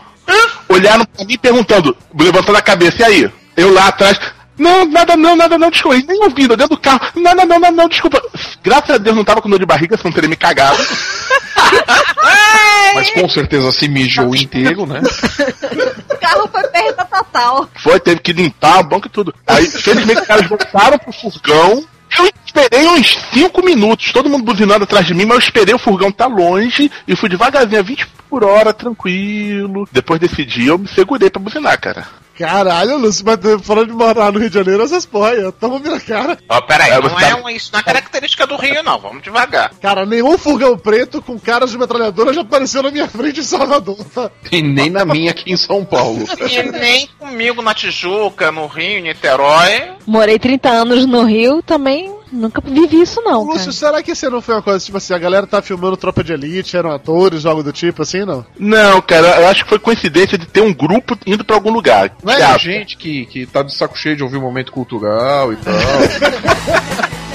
olharam pra mim perguntando, levantando a cabeça, e aí? Eu lá atrás, não, nada não, nada não, desculpa, nem ouvindo, dentro do carro, não, não, não, não, não, desculpa. Graças a Deus não tava com dor de barriga, senão teria me cagado. Mas com certeza se mijou inteiro, né? O carro foi perda total. Foi, teve que limpar o banco e tudo. Aí, felizmente, os caras voltaram pro furgão. Eu esperei uns 5 minutos, todo mundo buzinando atrás de mim, mas eu esperei o furgão tá longe e fui devagarzinho, a 20 por hora, tranquilo. Depois desse dia, eu me segurei pra buzinar, cara. Caralho, Lúcio, mas falando de morar no Rio de Janeiro, essas porra aí, toma minha cara. Ó, peraí, É, não é tá- uma, isso não é característica do Rio, não. Vamos devagar. Cara, nenhum furgão preto com caras de metralhadora já apareceu na minha frente em Salvador. E nem na minha aqui em São Paulo. E nem com comigo na Tijuca, no Rio, em Niterói. Morei 30 anos no Rio, também nunca vivi isso não. Lúcio, cara. será que você não foi uma coisa tipo assim, a galera tá filmando Tropa de Elite, eram atores, algo do tipo assim, não? Não, cara, eu acho que foi coincidência de ter um grupo indo pra algum lugar. Não é Teatro. gente que, que tá de saco cheio de ouvir um momento cultural e tal.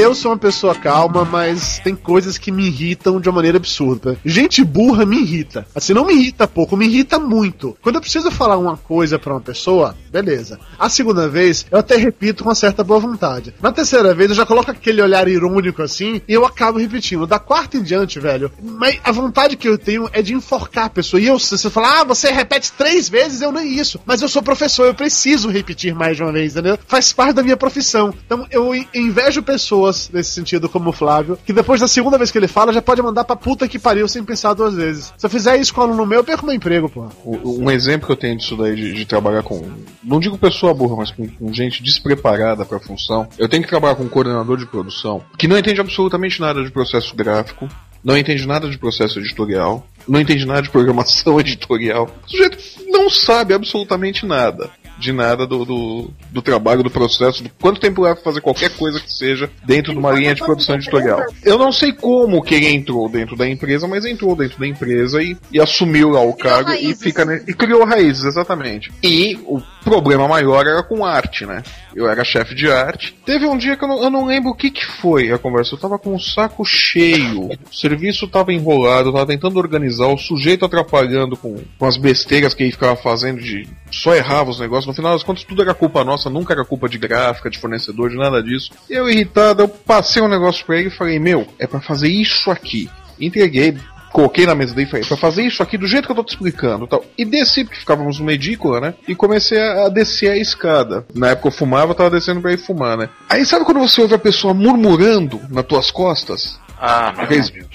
Eu sou uma pessoa calma, mas tem coisas que me irritam de uma maneira absurda. Gente burra me irrita. Assim, não me irrita pouco, me irrita muito. Quando eu preciso falar uma coisa pra uma pessoa, beleza. A segunda vez, eu até repito com uma certa boa vontade. Na terceira vez, eu já coloco aquele olhar irônico assim, e eu acabo repetindo. Da quarta em diante, velho, mas a vontade que eu tenho é de enforcar a pessoa. E eu, se você falar, ah, você repete três vezes, eu nem isso. Mas eu sou professor, eu preciso repetir mais de uma vez, entendeu? Faz parte da minha profissão. Então eu in- invejo pessoas nesse sentido, como o Flávio, que depois da segunda vez que ele fala, já pode mandar pra puta que pariu sem pensar duas vezes. Se eu fizer isso com aluno meu, eu perco meu emprego, pô. Um exemplo que eu tenho disso daí de, de trabalhar com. Não digo pessoa burra, mas com, com gente despreparada pra função. Eu tenho que trabalhar com um coordenador de produção que não entende absolutamente nada de processo gráfico, não entende nada de processo editorial, não entende nada de programação editorial. O sujeito não sabe absolutamente nada. De nada do, do, do trabalho, do processo, do quanto tempo leva pra fazer qualquer coisa que seja dentro de uma linha de produção editorial. Eu não sei como que ele entrou dentro da empresa, mas entrou dentro da empresa e, e assumiu lá o cargo e fica ne- e criou raízes, exatamente. E o problema maior era com arte, né? Eu era chefe de arte. Teve um dia que eu não, eu não lembro o que que foi a conversa. Eu tava com o saco cheio. O serviço tava enrolado, eu tava tentando organizar, o sujeito atrapalhando com, com as besteiras que ele ficava fazendo de. Só errava os negócios. No final das contas, tudo era culpa nossa, nunca era culpa de gráfica, de fornecedor, de nada disso. E eu irritado, eu passei um negócio pra ele e falei, meu, é pra fazer isso aqui. Entreguei, coloquei na mesa dele e falei, pra fazer isso aqui do jeito que eu tô te explicando e tal. E desci, porque ficávamos numa edícula, né? E comecei a, descer a escada. Na época eu fumava, eu tava descendo pra ir fumar, né? Aí sabe quando você ouve a pessoa murmurando nas tuas costas? Ah, meu Aqueles Deus.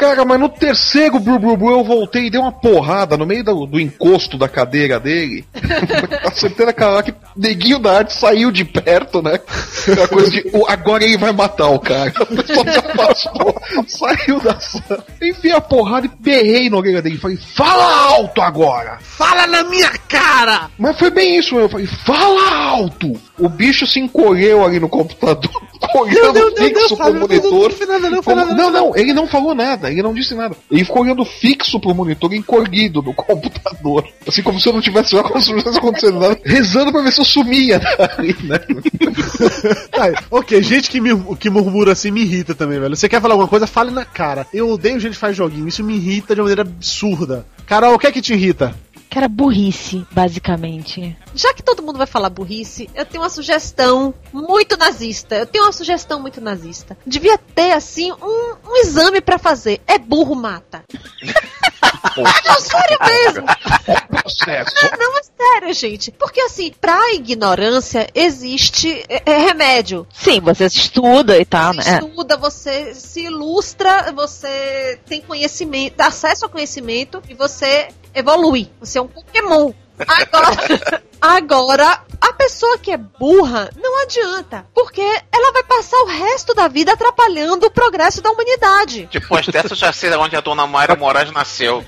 Cara, mas no terceiro bru, bru, bru, eu voltei e dei uma porrada no meio do, do encosto da cadeira dele. Acertei na cara que neguinho da arte saiu de perto, né? Aquela coisa de "O- agora ele vai matar o cara. O pessoal se afastou, saiu da sala. Enfiei a porrada e berrei na orelha dele. Falei, fala alto agora! Fala na minha cara! Mas foi bem isso, eu falei, fala alto! O bicho se encolheu ali no computador, olhando fixo pro monitor. não, não, ele não falou nada, ele não disse nada. Ele ficou olhando fixo pro monitor, encolhido no computador. Assim como se eu não tivesse lá, como se não acontecendo nada, rezando pra ver se eu sumia né? Ok, gente que, me, que murmura assim me irrita também, velho. Você quer falar alguma coisa, fale na cara. Eu odeio gente que faz joguinho, isso me irrita de uma maneira absurda. Carol, o que é que te irrita? Que era burrice, basicamente. Já que todo mundo vai falar burrice, eu tenho uma sugestão muito nazista. Eu tenho uma sugestão muito nazista. Devia ter, assim, um, um exame pra fazer. É burro mata. Não, sério mesmo. Processo. Ah, não, é sério, gente. Porque, assim, pra ignorância existe é, é, remédio. Sim, você estuda e tal, Você né? estuda, você se ilustra, você tem conhecimento, acesso ao conhecimento e você evolui. Você é um Pokémon. Agora, agora, a pessoa que é burra não adianta, porque ela vai passar o resto da vida atrapalhando o progresso da humanidade. Depois dessa, eu já sei onde a dona Mayra Moraes nasceu.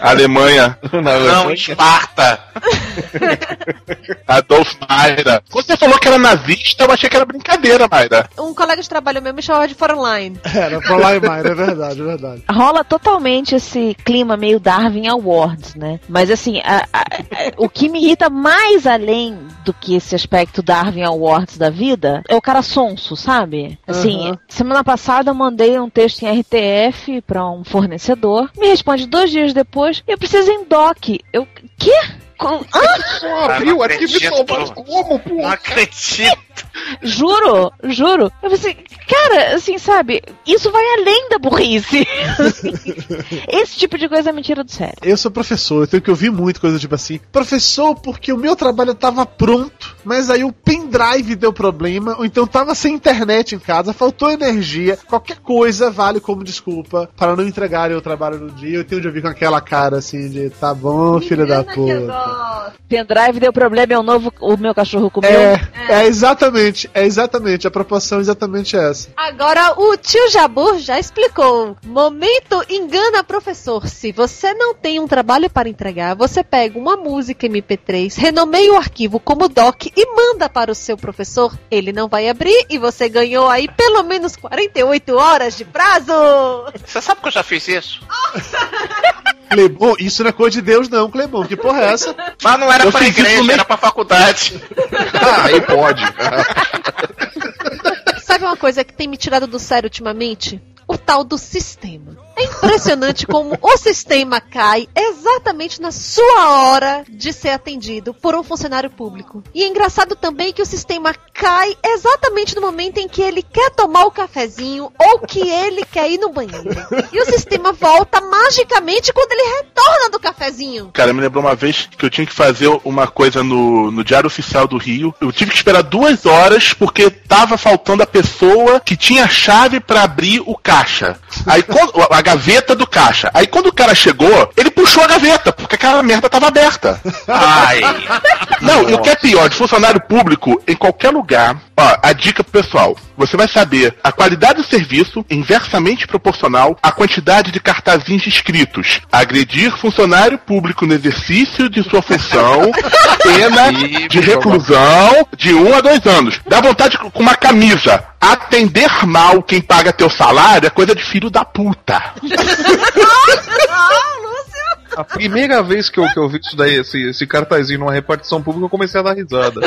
Alemanha, Não, em Esparta. Adolf Mayra. Quando você falou que era nazista, eu achei que era brincadeira, Mayra. Um colega de trabalho meu me chamava de Fräulein. Era pra lá e mais, é verdade, é verdade. Rola totalmente esse clima meio Darwin Awards, né? Mas assim, a- a- a- o que me irrita mais além do que esse aspecto Darwin Awards da vida é o cara sonso, sabe? Assim, Aham. semana passada eu mandei um texto em RTF pra um fornecedor, me responde dois dias depois, eu preciso em doc. Eu, quê? Com- Hã? Só Ah, abriu acredito. salvar como, pô? Não acredito. Juro, juro. Eu falei assim, cara, assim, sabe, isso vai além da burrice. Esse tipo de coisa me tira do sério. Eu sou professor, eu tenho que ouvir muito coisa tipo assim. Professor, porque o meu trabalho tava pronto, mas aí o pendrive deu problema, ou então tava sem internet em casa, faltou energia. Qualquer coisa vale como desculpa para não entregarem o trabalho no dia. Eu tenho de ouvir com aquela cara assim de tá bom, filho da puta. Pendrive deu problema, é o novo, o meu cachorro comeu. É, é exatamente exatamente, é exatamente, a proporção é exatamente essa. Agora, o tio Jabur já explicou. Momento engana professor. Se você não tem um trabalho para entregar, você pega uma música MP3, renomeia o arquivo como doc e manda para o seu professor. Ele não vai abrir e você ganhou aí pelo menos 48 horas de prazo. Você sabe que eu já fiz isso? Clebon, isso não é coisa de Deus não, Clebon, que porra é essa? Mas não era Eu pra igreja, no era pra faculdade. Ah, aí pode. Sabe uma coisa que tem me tirado do sério ultimamente? O tal do sistema. É impressionante como o sistema cai exatamente na sua hora de ser atendido por um funcionário público. E é engraçado também que o sistema cai exatamente no momento em que ele quer tomar o cafezinho ou que ele quer ir no banheiro. E o sistema volta magicamente quando ele retorna do cafezinho. Cara, me lembrou uma vez que eu tinha que fazer uma coisa no, no Diário Oficial do Rio. Eu tive que esperar duas horas porque tava faltando a pessoa que tinha a chave pra abrir o caixa. Aí quando, a gaveta do caixa. Aí quando o cara chegou, ele puxou a gaveta, porque aquela merda tava aberta. Ai. Não, e o que é pior, de funcionário público, em qualquer lugar, ó, a dica pro pessoal, você vai saber a qualidade do serviço inversamente proporcional à quantidade de cartazinhos escritos. Agredir funcionário público no exercício de sua função, pena de reclusão de um a dois anos. Dá vontade com uma camisa. Atender mal quem paga teu salário é coisa de filho da puta. A primeira vez que eu, que eu vi isso daí, esse, esse cartazinho numa repartição pública, eu comecei a dar risada.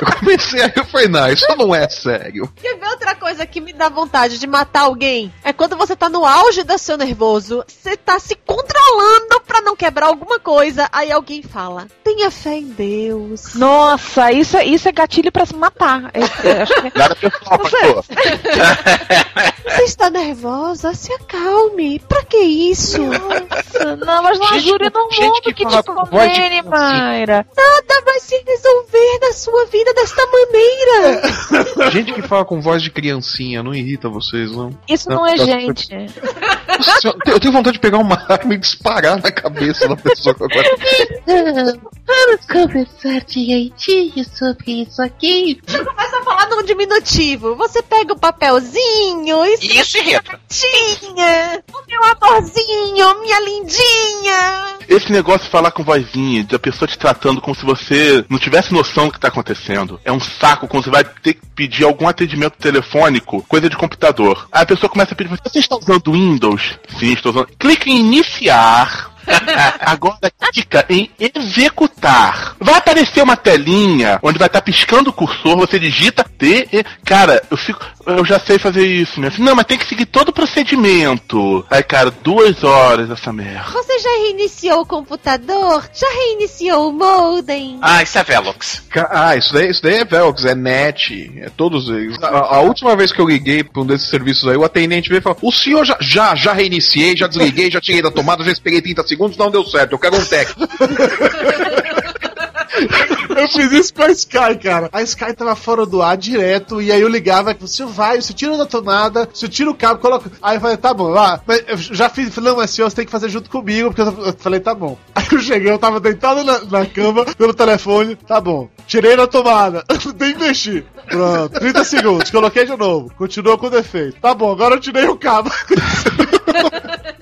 Eu comecei a eu falei, não, isso não é sério. Quer ver outra coisa que me dá vontade de matar alguém? É quando você tá no auge do seu nervoso, você tá se controlando pra não quebrar alguma coisa, aí alguém fala: tenha fé em Deus. Nossa, isso, é- isso é gatilho pra se matar. É- é, que- Nada pessoal, pastor. Você está nervosa? Se acalme. Pra que isso? Nossa, não, mas não jure no mundo que que, fala te com voz de convém, criancinha. Mayra. Nada vai se resolver na sua vida desta maneira. Gente que fala com voz de criancinha, não irrita vocês, não? Isso Não, não é tá- gente. Eu tenho vontade de pegar uma arma e disparar na cabeça da pessoa que agora. Vamos conversar direitinho sobre isso aqui. Começa a falar num diminutivo. Você pega o papelzinho e Isso irrita. Tinha! O meu amorzinho, minha lindinha! Esse negócio de falar com vozinha, de a pessoa te tratando como se você não tivesse noção do que tá acontecendo. É um saco quando você vai ter que pedir algum atendimento telefônico, coisa de computador. Aí a pessoa começa a pedir, você está usando Windows? Sim, estou usando. Clique em iniciar. Agora clica em executar. Vai aparecer uma telinha onde vai estar piscando o cursor, você digita T, E. Cara, eu fico. Eu já sei fazer isso, né? Não, mas tem que seguir todo o procedimento. Aí, cara, duas horas essa merda. Você já reiniciou o computador? Já reiniciou o modem? Ah, isso é Velox. Ca- Ah, isso daí, isso daí é Velx, é net, é todos eles. A, a última vez que eu liguei pra um desses serviços aí, o atendente veio e falou: O senhor já, já, já reiniciei, já desliguei, já tirei da tomada, já esperei 30 segundos, não deu certo, eu quero um técnico. Eu fiz isso com a Sky, cara. A Sky tava fora do ar direto, e aí eu ligava, você vai, você tira da tomada, você tira o cabo, coloca. Aí eu falei, tá bom, lá. Mas eu já fiz, não, mas senhor, você tem que fazer junto comigo, porque eu, eu falei, tá bom. Aí eu cheguei, eu tava deitado na, na cama, pelo telefone, tá bom. Tirei da tomada, nem mexi. Pronto, 30 segundos, coloquei de novo. Continuou com defeito. Tá bom, agora eu tirei o cabo.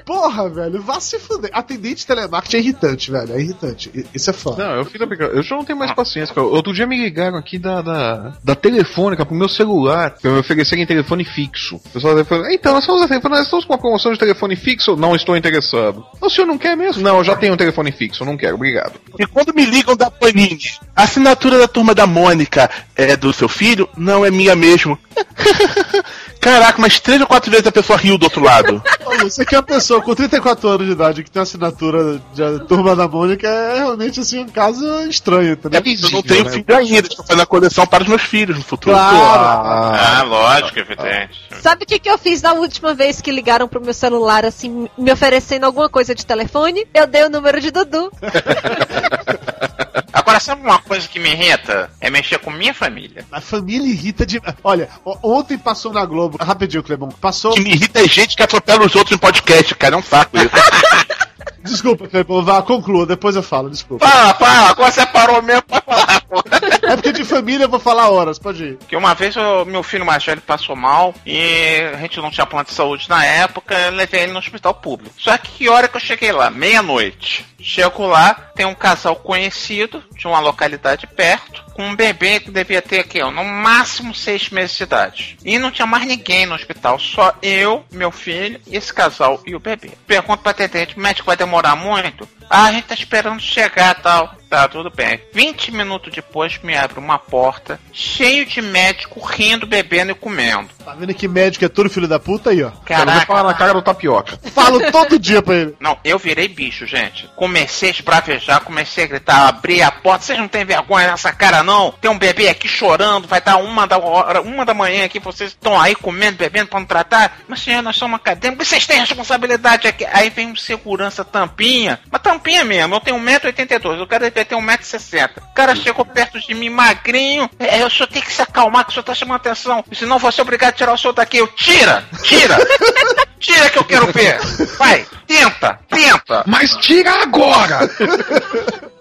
Porra, velho, vá se fuder. Atendente telemarketing é irritante, velho. É irritante. Isso é foda. Não, eu fiz a brincadeira. Eu já não tenho mais paciência, cara. Outro dia me ligaram aqui da, da, da telefônica pro meu celular, pra me oferecerem telefone fixo. O pessoal falou, então, nós estamos, nós estamos com uma promoção de telefone fixo? Não estou interessado. O senhor não quer mesmo? Não, eu já tenho um telefone fixo, não quero, obrigado. E quando me ligam da Panini, assinatura da turma da Mônica é do seu filho? Não, é minha mesmo. Caraca, mas três ou quatro vezes a pessoa riu do outro lado. Você que é uma pessoa com 34 anos de idade que tem assinatura de Turma da Mônica é realmente assim um caso estranho, entendeu? É, eu não tenho filho ainda, estou fazendo a coleção para os meus filhos no futuro. Claro. Ah, lógico, evidente. Sabe o que, que eu fiz na última vez que ligaram pro meu celular, assim, me oferecendo alguma coisa de telefone? Eu dei o número de Dudu. Agora, sabe uma coisa que me irrita? É mexer com minha família. A família irrita de. Olha, ontem passou na Globo. Rapidinho, Clebão. Passou. O que me irrita é gente que atropela os outros em podcast, cara. É um saco isso. Desculpa, Clebão. Vá, conclua, depois eu falo, desculpa. Fala, fala, agora você parou mesmo pra falar, pô. É porque de família eu vou falar horas, pode ir. Que uma vez o meu filho mais velho passou mal e a gente não tinha plano de saúde na época, eu levei ele no hospital público. Só que que hora que eu cheguei lá? Meia-noite. Chego lá, tem um casal conhecido de uma localidade perto, com um bebê que devia ter aqui, ó, no máximo seis meses de idade. E não tinha mais ninguém no hospital, só eu, meu filho, esse casal e o bebê. Pergunto pra atendente, o médico vai demorar muito? Ah, a gente tá esperando chegar tal. Tá, tudo bem. 20 minutos depois me abre uma porta, cheio de médico rindo, bebendo e comendo. Tá vendo que médico é tudo filho da puta aí, ó. Ver falar na cara do tapioca. Falo todo dia pra ele. Não, eu virei bicho, gente. Comecei a esbravejar, comecei a gritar, abri a porta. Vocês não têm vergonha nessa cara, não? Tem um bebê aqui chorando, vai dar uma da hora, uma da manhã aqui, vocês estão aí comendo, bebendo pra não tratar. Mas, senhor, nós somos acadêmicos, vocês têm responsabilidade aqui. Aí vem um segurança tampinha, uma tampinha mesmo. Eu tenho 1,82m, eu quero ter 1,60m. O cara chegou perto de mim, magrinho. É, o senhor tem que se acalmar, que o senhor tá chamando atenção. Senão você é obrigado a tirar o senhor daqui. Eu, tira, tira. Tira que eu quero ver. Vai, tenta, tenta. Mas tira agora!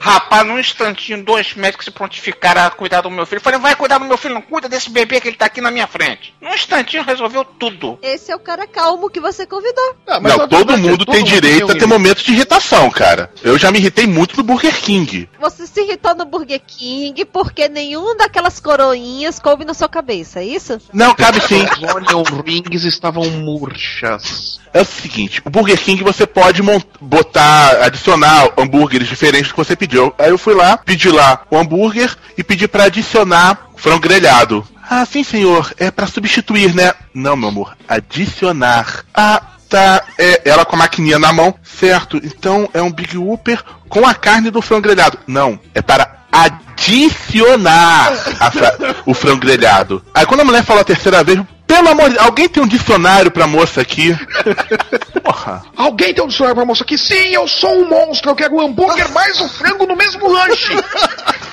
Rapaz, num instantinho, dois médicos se prontificaram a cuidar do meu filho. Eu falei, vai cuidar do meu filho, não cuida desse bebê que ele tá aqui na minha frente. Num instantinho resolveu tudo. Esse é o cara calmo que você convidou. Ah, mas não, todo mundo tem mundo direito a ter momentos de irritação, cara. Eu já me irritei muito no Burger King. Você se irritou no Burger King porque nenhum daquelas coroinhas coube na sua cabeça, é isso? Não, cabe sim. Os onion rings estavam murchas. É o seguinte, o Burger King você pode botar, adicionar hambúrgueres diferentes do que você pediu. Aí eu fui lá, pedi lá o hambúrguer e pedi pra adicionar frango grelhado. Ah, sim, senhor, é pra substituir, né? Não, meu amor, adicionar. Ah, tá, é, ela com a maquininha na mão. Certo, então é um Big Whopper com a carne do frango grelhado. Não, é para adicionar fra- o frango grelhado. Aí quando a mulher falou a terceira vez, pelo amor de alguém tem um dicionário pra moça aqui? Porra. Alguém tem um dicionário pra moça aqui? Sim, eu sou um monstro, eu quero o hambúrguer mais o frango no mesmo lanche.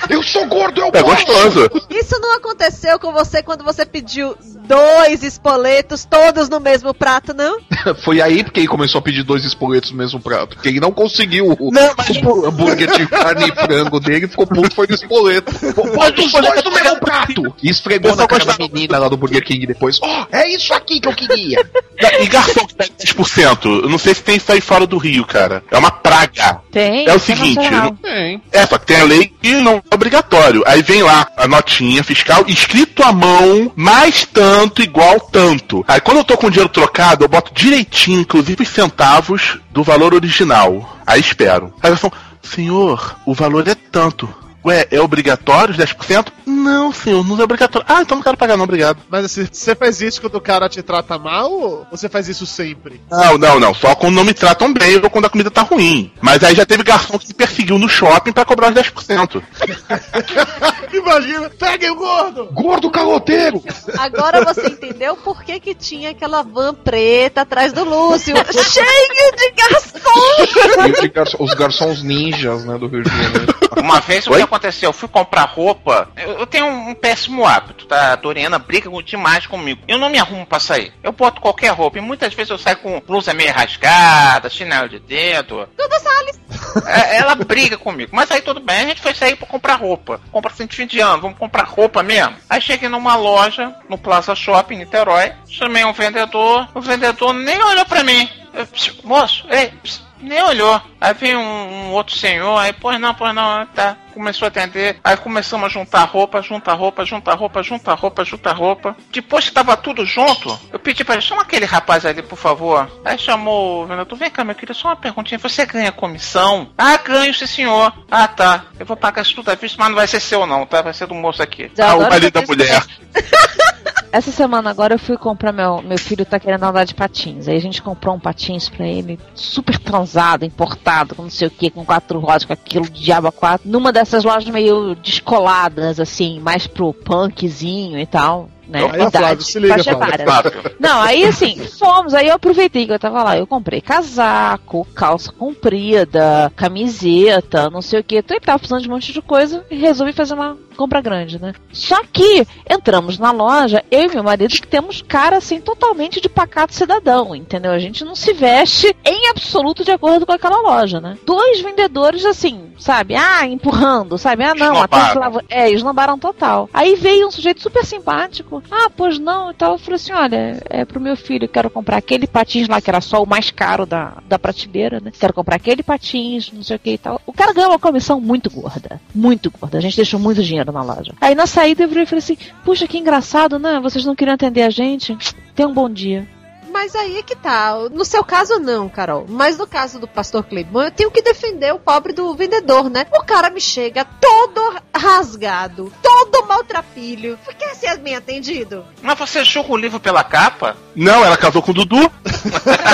Eu sou gordo, eu É posso. gostoso. Isso não aconteceu com você quando você pediu dois espoletos, todos no mesmo prato, não? Foi aí porque ele começou a pedir dois espoletos no mesmo prato. Porque ele não conseguiu o, Não, mas- o hambúrguer de carne e frango dele ficou puto, foi no espoleto. Bota os dois no mesmo prato! E esfregou na cara da menina lá do Burger King depois. Ó, é isso aqui que eu queria! E garçom que pega 10%. Eu não sei se tem isso aí fora do Rio, cara. É uma praga. Tem. É o seguinte, nacional. Tem. É, só que tem a lei que não é obrigatório. Aí vem lá a notinha fiscal, escrito à mão, mais tanto, igual tanto. Aí quando eu tô com o dinheiro trocado, eu boto direitinho, inclusive os centavos do valor original. Aí espero. Aí eles falam, senhor, o valor é tanto. Ué, é obrigatório os 10%? Não, senhor, não é obrigatório. Ah, então não quero pagar, não, obrigado. Mas assim, você faz isso quando o cara te trata mal ou você faz isso sempre? Não, não, não. Só quando não me tratam bem ou quando a comida tá ruim. Mas aí já teve garçom que me perseguiu no shopping pra cobrar os 10%. Imagina, peguem o gordo! Gordo caloteiro! Agora você entendeu por que, que tinha aquela van preta atrás do Lúcio, cheio de garçom! E os garçom- os garçons ninjas, né, do Rio de Janeiro. Uma vez o Oi? Aconteceu? Eu fui comprar roupa. Eu, eu tenho um, um péssimo hábito, tá? A Doriana briga demais comigo. Eu não me arrumo pra sair. Eu boto qualquer roupa e muitas vezes eu saio com blusa meio rasgada, chinelo de dedo. Dudu Salles! É, ela briga comigo. Mas aí tudo bem, a gente foi sair pra comprar roupa. Compra 120 anos, vamos comprar roupa mesmo. Aí cheguei numa loja, no Plaza Shopping, Niterói. Chamei um vendedor. O vendedor nem olhou pra mim. Eu, "Pss, moço, ei, pss", nem olhou. Aí veio um, um outro senhor, aí, pois não, pois não, tá. Começou a atender. Aí começamos a juntar roupa, juntar roupa, juntar roupa, juntar roupa, juntar roupa. Depois que tava tudo junto, eu pedi pra ele, chama aquele rapaz ali, por favor. Aí chamou o vendedor, vem cá, meu querido, só uma perguntinha. Você ganha comissão? Ah, ganho, sim, senhor. Ah, tá. Eu vou pagar isso tudo à vista, mas não vai ser seu não, tá? Vai ser do moço aqui. Ah, o marido da mulher. Essa semana agora eu fui comprar meu meu filho tá querendo andar de patins. Aí a gente comprou um patins pra ele super transado, importado, com não sei o que, com quatro rodas, com aquilo de diabo a quatro, numa dessas lojas meio descoladas assim, mais pro punkzinho e tal. Né? Aí, ó, Flávio, se liga, Flávio. Flávio. Não, aí assim, fomos, aí eu aproveitei que eu tava lá, eu comprei casaco, calça comprida, camiseta, não sei o que, então tava precisando de um monte de coisa e resolvi fazer uma compra grande, né? Só que entramos na loja, eu e meu marido que temos cara assim totalmente de pacato cidadão, entendeu? A gente não se veste em absoluto de acordo com aquela loja, né? Dois vendedores assim, sabe? Ah, empurrando, sabe? Ah, não, até lá. É, esnobaram total. Aí veio um sujeito super simpático. Ah, pois não, então eu falei assim: olha, é pro meu filho, eu quero comprar aquele patins lá que era só o mais caro da, da prateleira, né? Quero comprar aquele patins, não sei o que e tal. O cara ganhou uma comissão muito gorda. Muito gorda. A gente deixou muito dinheiro na loja. Aí na saída eu falei assim: puxa, que engraçado, né? Vocês não queriam atender a gente? Tenha um bom dia. Mas aí é que tá. No seu caso, não, Carol. Mas no caso do pastor Cleibon, eu tenho que defender o pobre do vendedor, né? O cara me chega todo rasgado, todo maltrapilho. Por que ser bem atendido? Mas você julga o livro pela capa? Não, ela casou com o Dudu.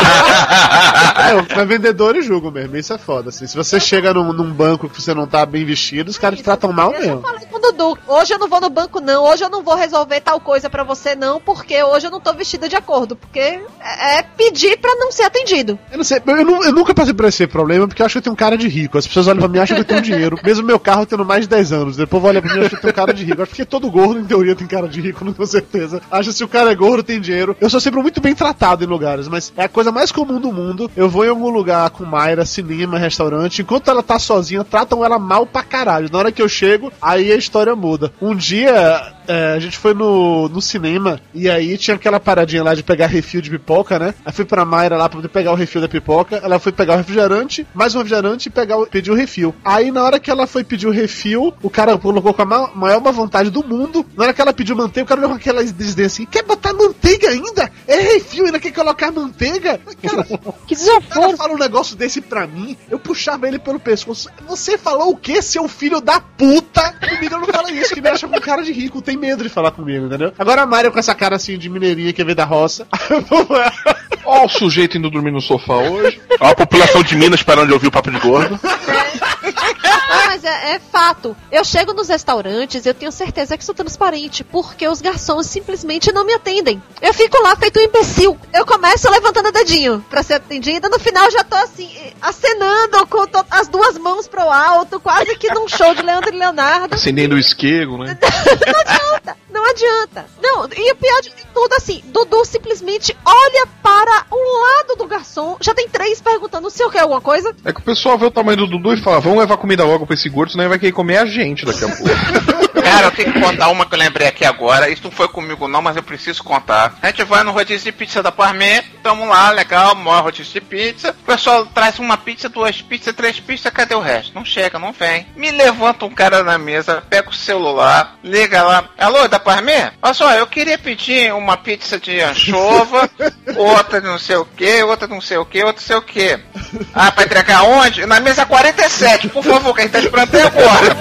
É, mas vendedores julgam mesmo, isso é foda. Assim. Se você chega num, num banco que você não tá bem vestido, os caras te tratam mal Eu mesmo. falei com o Dudu. Hoje eu não vou no banco, não. Hoje eu não vou resolver tal coisa pra você, não. Porque hoje eu não tô vestida de acordo. Porque é é pedir pra não ser atendido. Eu não sei, eu, nu- eu nunca passei por esse problema porque eu acho que eu tenho cara de rico. As pessoas olham pra mim e acham que eu tenho dinheiro. Mesmo meu carro tendo mais de 10 anos. Depois vão olhar pra mim e acham que eu tenho cara de rico. Acho que todo gordo, em teoria, tem cara de rico, não tenho certeza. Acha se o cara é gordo, tem dinheiro. Eu sou sempre muito bem tratado em lugares, mas é a coisa mais comum do mundo. Eu vou em algum lugar com Mayra, cinema, restaurante. Enquanto ela tá sozinha, tratam ela mal pra caralho. Na hora que eu chego, aí a história muda. Um dia. É, a gente foi no, no cinema e aí tinha aquela paradinha lá de pegar refil de pipoca, né? Aí fui pra Mayra lá pra poder pegar o refil da pipoca. Ela foi pegar o refrigerante, mais um refrigerante e pegar o, pedir o refil. Aí na hora que ela foi pedir o refil, o cara colocou com a ma- maior má vontade do mundo. Na hora que ela pediu manteiga, o cara olhou com aquela desdém assim: quer botar manteiga ainda? É refil, ainda quer colocar manteiga? Cara, Que o cara desaforo. fala um negócio desse pra mim, eu puxava ele pelo pescoço. Você falou o quê, seu filho da puta? Comigo não fala isso, que me acha com cara de rico, tem medo de falar comigo, entendeu? Agora a Mário com essa cara assim de mineirinha que veio da roça. Ó, o sujeito indo dormir no sofá hoje. Ó, a população de Minas parando de ouvir o papo de gordo. Mas é, é fato. Eu chego nos restaurantes, eu tenho certeza que sou transparente, porque os garçons simplesmente não me atendem. Eu fico lá feito um imbecil. Eu começo levantando o dedinho pra ser atendida, no final já tô assim, acenando com as duas mãos pro alto, quase que num show de Leandro e Leonardo. Acendendo o isqueiro, né? Não adianta, não adianta. Não, e o pior de tudo, assim, Dudu simplesmente olha para um lado do garçom, já tem três perguntando se eu quero alguma coisa. É que o pessoal vê o tamanho do Dudu e fala, vamos levar comida logo pra esse gordo, senão ele vai querer comer a gente daqui a pouco. Cara, eu tenho que contar uma que eu lembrei aqui agora. Isso não foi comigo não, mas eu preciso contar. A gente vai no rodízio de pizza da Parmê, tamo lá, legal, maior rodízio de pizza. O pessoal traz uma pizza, duas pizzas, três pizzas, cadê o resto? Não chega, não vem. Me levanta um cara na mesa, pega o celular, liga lá. Alô, da Parmê? Olha só, eu queria pedir uma pizza de anchova, outra de não sei o que, outra de não sei o que, outra não sei o que. Ah, pra entregar onde? Na mesa 47, por favor, que a gente tá esperando até agora.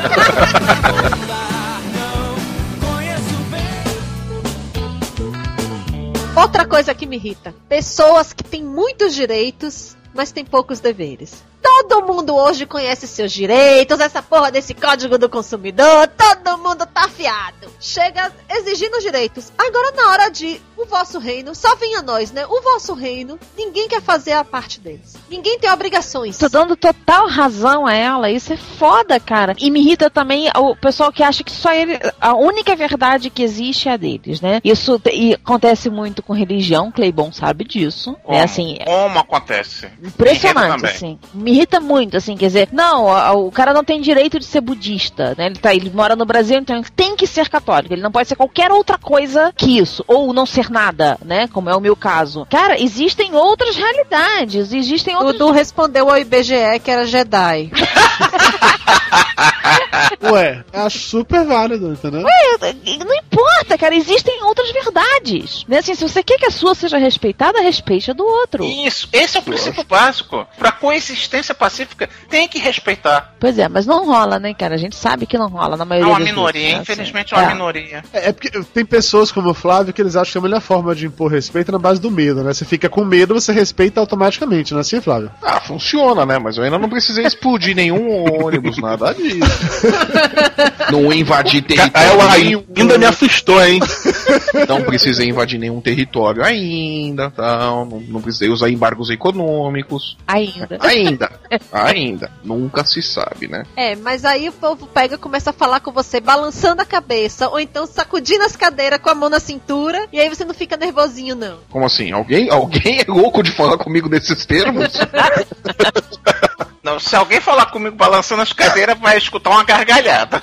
Outra coisa que me irrita: pessoas que têm muitos direitos, mas têm poucos deveres. Todo mundo hoje conhece seus direitos, essa porra desse código do consumidor, todo mundo tá afiado. Chega exigindo os direitos. Agora, na hora de o vosso reino, só vem a nós, né? O vosso reino, ninguém quer fazer a parte deles. Ninguém tem obrigações. Tô dando total razão a ela, isso é foda, cara. E me irrita também o pessoal que acha que só ele. A única verdade que existe é a deles, né? Isso te- e acontece muito com religião, Cleibon sabe disso. Como, É assim, como acontece? impressionante, Me irrita assim. Me irrita muito, assim, quer dizer, não, o cara não tem direito de ser budista, né? Ele, tá, ele mora no Brasil, então ele tem que ser católico. Ele não pode ser qualquer outra coisa que isso. Ou não ser nada, né? Como é o meu caso. Cara, existem outras realidades, existem outras. Dudu respondeu ao IBGE que era Jedi. Ué, eu acho super válido, entendeu? Não importa, cara, existem outras verdades. Né? Assim, se você quer que a sua seja respeitada, respeite a do outro. Isso, esse é o princípio básico. Pra coexistência pacífica, tem que respeitar. Pois é, mas não rola, né, cara? A gente sabe que não rola na É maioria uma das minoria, vezes, né, infelizmente é uma É. minoria. É, é porque tem pessoas como o Flávio que eles acham que a melhor forma de impor respeito é na base do medo, né? Você fica com medo, você respeita automaticamente, não é assim, Flávio? Ah, funciona, né? Mas eu ainda não precisei explodir nenhum ônibus, nada disso. não invadir território. nenhum. ainda me assustou, hein? Não precisei invadir nenhum território ainda, tal. Não, não precisei usar embargos econômicos. Ainda. Ainda. Ainda. Nunca se sabe, né? É, mas aí o povo pega e começa a falar com você balançando a cabeça, ou então sacudindo as cadeiras com a mão na cintura, e aí você não fica nervosinho, não. Como assim? Alguém, alguém é louco de falar comigo nesses termos? Não, se alguém falar comigo balançando as cadeiras, vai escutar uma gargalhada.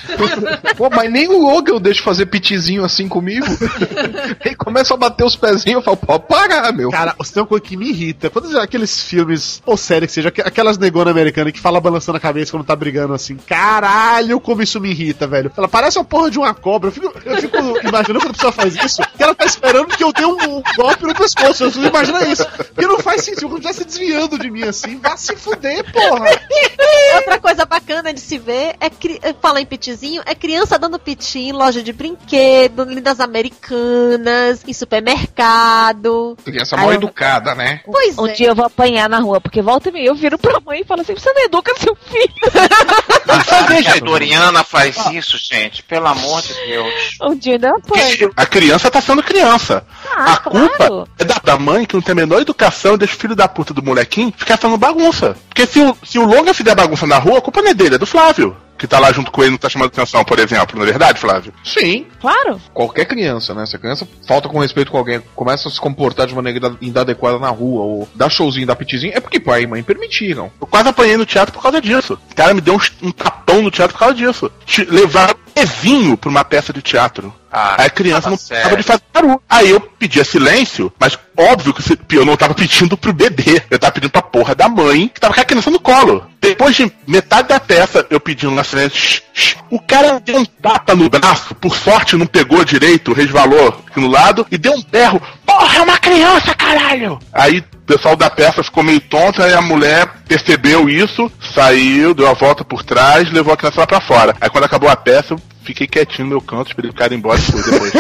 Pô, mas nem o Logan eu deixo fazer pitizinho assim comigo. Ele começa a bater os pezinhos, eu falo, pode parar, meu. Cara, você tem uma coisa que me irrita. Quando aqueles filmes, ou série que seja, aqu- aquelas negonas americanas que fala balançando a cabeça quando tá brigando assim. Caralho, como isso me irrita, velho. Ela parece uma porra de uma cobra. Eu fico, eu fico imaginando quando a pessoa faz isso, que ela tá esperando que eu dê um, um golpe no pescoço. Eu fico imaginando isso. Porque não faz sentido. Quando já se desviando de mim assim, vá se fuder, porra. Outra coisa bacana de se ver é cri... falar em pitizinho, é criança dando piti em loja de brinquedo, lindas americanas, em supermercado. Criança mal eu- educada, né? Pois Um é. dia eu vou apanhar na rua, porque volta e meia eu viro pra mãe e falo assim: você não educa seu filho. A Doriana faz isso, gente. Pelo amor de Deus. Um dia ainda apanho. A criança tá sendo criança. Ah, a culpa claro. é da, da mãe que não tem a menor educação e deixa o filho da puta do molequinho ficar fazendo bagunça. Porque se o, se o Longa fizer bagunça na rua, a culpa não é dele, é do Flávio. Que tá lá junto com ele não tá chamando atenção, por exemplo. Não é verdade, Flávio? Sim. Claro. Qualquer criança, né? Se a criança falta com respeito com alguém, começa a se comportar de maneira ina- inadequada na rua, ou dá showzinho, dá pitizinho, é porque pai e mãe permitiram. Eu quase apanhei no teatro por causa disso. O cara me deu um, um tapão no teatro por causa disso. Te- Levaram Evinho pra uma peça de teatro. Ah, Aí a criança não sério. precisava de fazer barulho. Aí eu pedia silêncio, mas óbvio que eu não tava pedindo pro bebê. Eu tava pedindo pra porra da mãe que tava com a criança no colo. Depois de metade da peça, eu pedindo shh, shh. O cara deu um tapa no braço, por sorte não pegou direito, resvalou no lado, e deu um berro. Porra, é uma criança, caralho! Aí o pessoal da peça ficou meio tonto, aí a mulher percebeu isso, saiu, deu a volta por trás, levou a criança lá pra fora. Aí quando acabou a peça, eu fiquei quietinho no meu canto, esperei o cara ir embora e depois.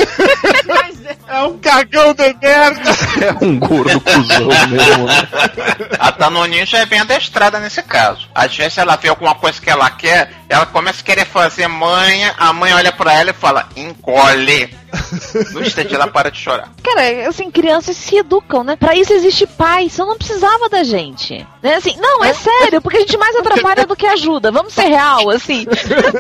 É um cagão de merda. É um gordo cuzão mesmo, né? A Danoninho já é bem adestrada nesse caso. Às vezes ela vê alguma coisa que ela quer, ela começa a querer fazer manha, a mãe olha pra ela e fala, engole. No instante ela para de chorar. Cara, assim, crianças se educam, né? Pra isso existe pai, você não precisava da gente. Né? Assim, não, é sério, porque a gente mais atrapalha do que ajuda. Vamos ser real, assim.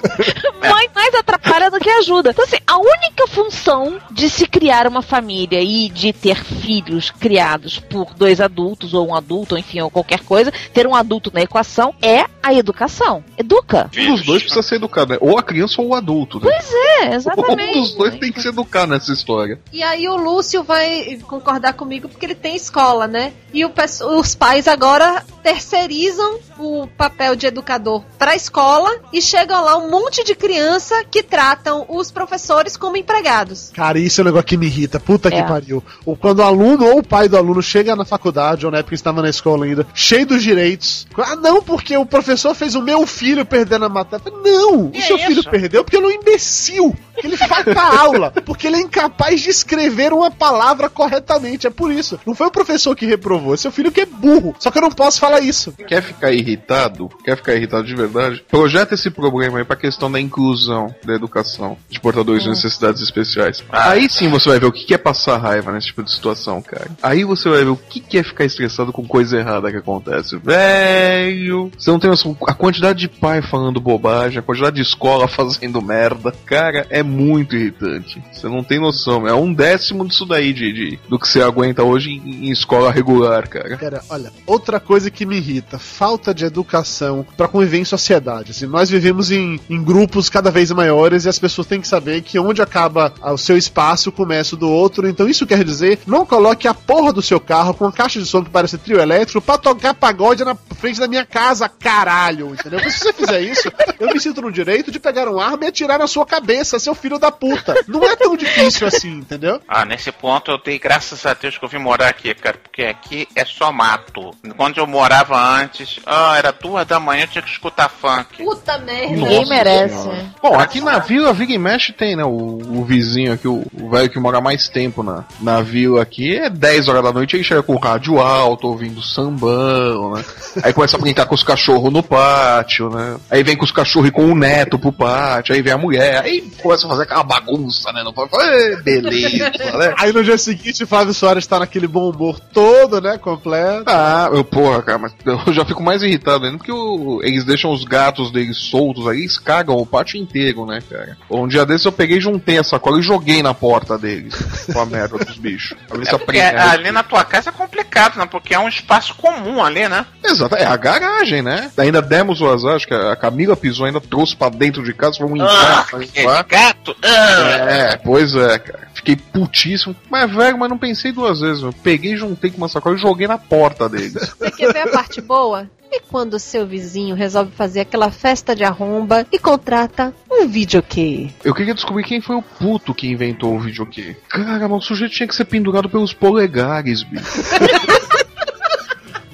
Mãe mais atrapalha do que ajuda. Então, assim, a única função de se criar uma família e de ter filhos criados por dois adultos, ou um adulto, ou enfim, ou qualquer coisa, ter um adulto na equação é a educação. Educa. Um dos dois precisa ser educado, né? Ou a criança ou o adulto, né? Pois é, exatamente. Um dos dois tem que se educar nessa história. E aí o Lúcio vai concordar comigo porque ele tem escola, né? E o os pais agora terceirizam o papel de educador para a escola e chegam lá um monte de criança que tratam os professores como empregados. Cara, isso é um negócio que me irrita. Puta que É. pariu. Ou quando o aluno ou o pai do aluno chega na faculdade, ou na época que estava na escola ainda, cheio dos direitos. Ah, não, porque o professor fez o meu filho perder na matéria. Não! O seu é filho perdeu porque ele é um imbecil. Que ele falta a aula. Porque ele é incapaz de escrever uma palavra corretamente. É por isso. Não foi o professor que reprovou, é seu filho que é burro. Só que eu não posso falar isso. Quer ficar irritado? Quer ficar irritado de verdade? Projeta esse problema aí pra questão da inclusão da educação de portadores de necessidades especiais. Aí sim você vai ver o que é passar raiva nesse tipo de situação, cara. Aí você vai ver o que que é ficar estressado com coisa errada que acontece. Velho, você não tem noção. A quantidade de pai falando bobagem, a quantidade de escola fazendo merda, cara, é muito irritante. Você não tem noção. É um décimo disso daí de, de- do que você aguenta hoje em, em escola regular, cara. Cara, olha, outra coisa que me irrita, falta de educação pra conviver em sociedade. Assim, nós vivemos em, em grupos cada vez maiores e as pessoas têm que saber que onde acaba o seu espaço, começa o do outro. Então isso quer dizer, não coloque a porra do seu carro com uma caixa de som que parece trio elétrico pra tocar pagode na frente da minha casa, caralho, entendeu? Porque se você fizer isso, eu me sinto no direito de pegar uma arma e atirar na sua cabeça, seu filho da puta. Não é tão difícil assim, entendeu? Ah, nesse ponto eu dei graças a Deus que eu vim morar aqui, cara, porque aqui é só mato. Quando eu morava antes, ah, era duas da manhã, eu tinha que escutar funk. Puta merda. Ninguém merece. Senhora. Bom, aqui na vila, Vig Mesh tem, né? O, o vizinho aqui, o o velho que mora mais tempo na, na vila aqui, é 10 horas da noite, aí chega com o rádio alto, ouvindo sambão, né? Aí começa a brincar com os cachorros no pátio, né? Aí vem com os cachorros e com o neto pro pátio, aí vem a mulher, aí começa a fazer aquela bagunça, né, no "Ê, beleza, né? Aí no dia seguinte, Flávio Soares tá naquele bom humor todo, né? Completo. Ah, eu, porra, cara, mas eu já fico mais irritado ainda porque o- eles deixam os gatos deles soltos aí, eles cagam o pátio inteiro, né, cara? Um dia desses eu peguei, juntei a sacola e joguei na porta deles com a merda dos bichos. Pra ver se É porque ali na tua casa é complicado, né? Porque é um espaço comum ali, né? Exato, é a garagem, né? Ainda demos o azar, acho que a Camila pisou, ainda trouxe pra dentro de casa, foi um Ah, gato! Ah. É, pois é, cara. Fiquei putíssimo. Mas, velho, mas não pensei duas vezes. Eu peguei, juntei com uma sacola e joguei na porta deles. Você quer ver a parte boa? E quando o seu vizinho resolve fazer aquela festa de arromba e contrata um videokê? Eu queria descobrir quem foi o puto que inventou o videokê. Cara, mas o sujeito tinha que ser pendurado pelos polegares, bicho.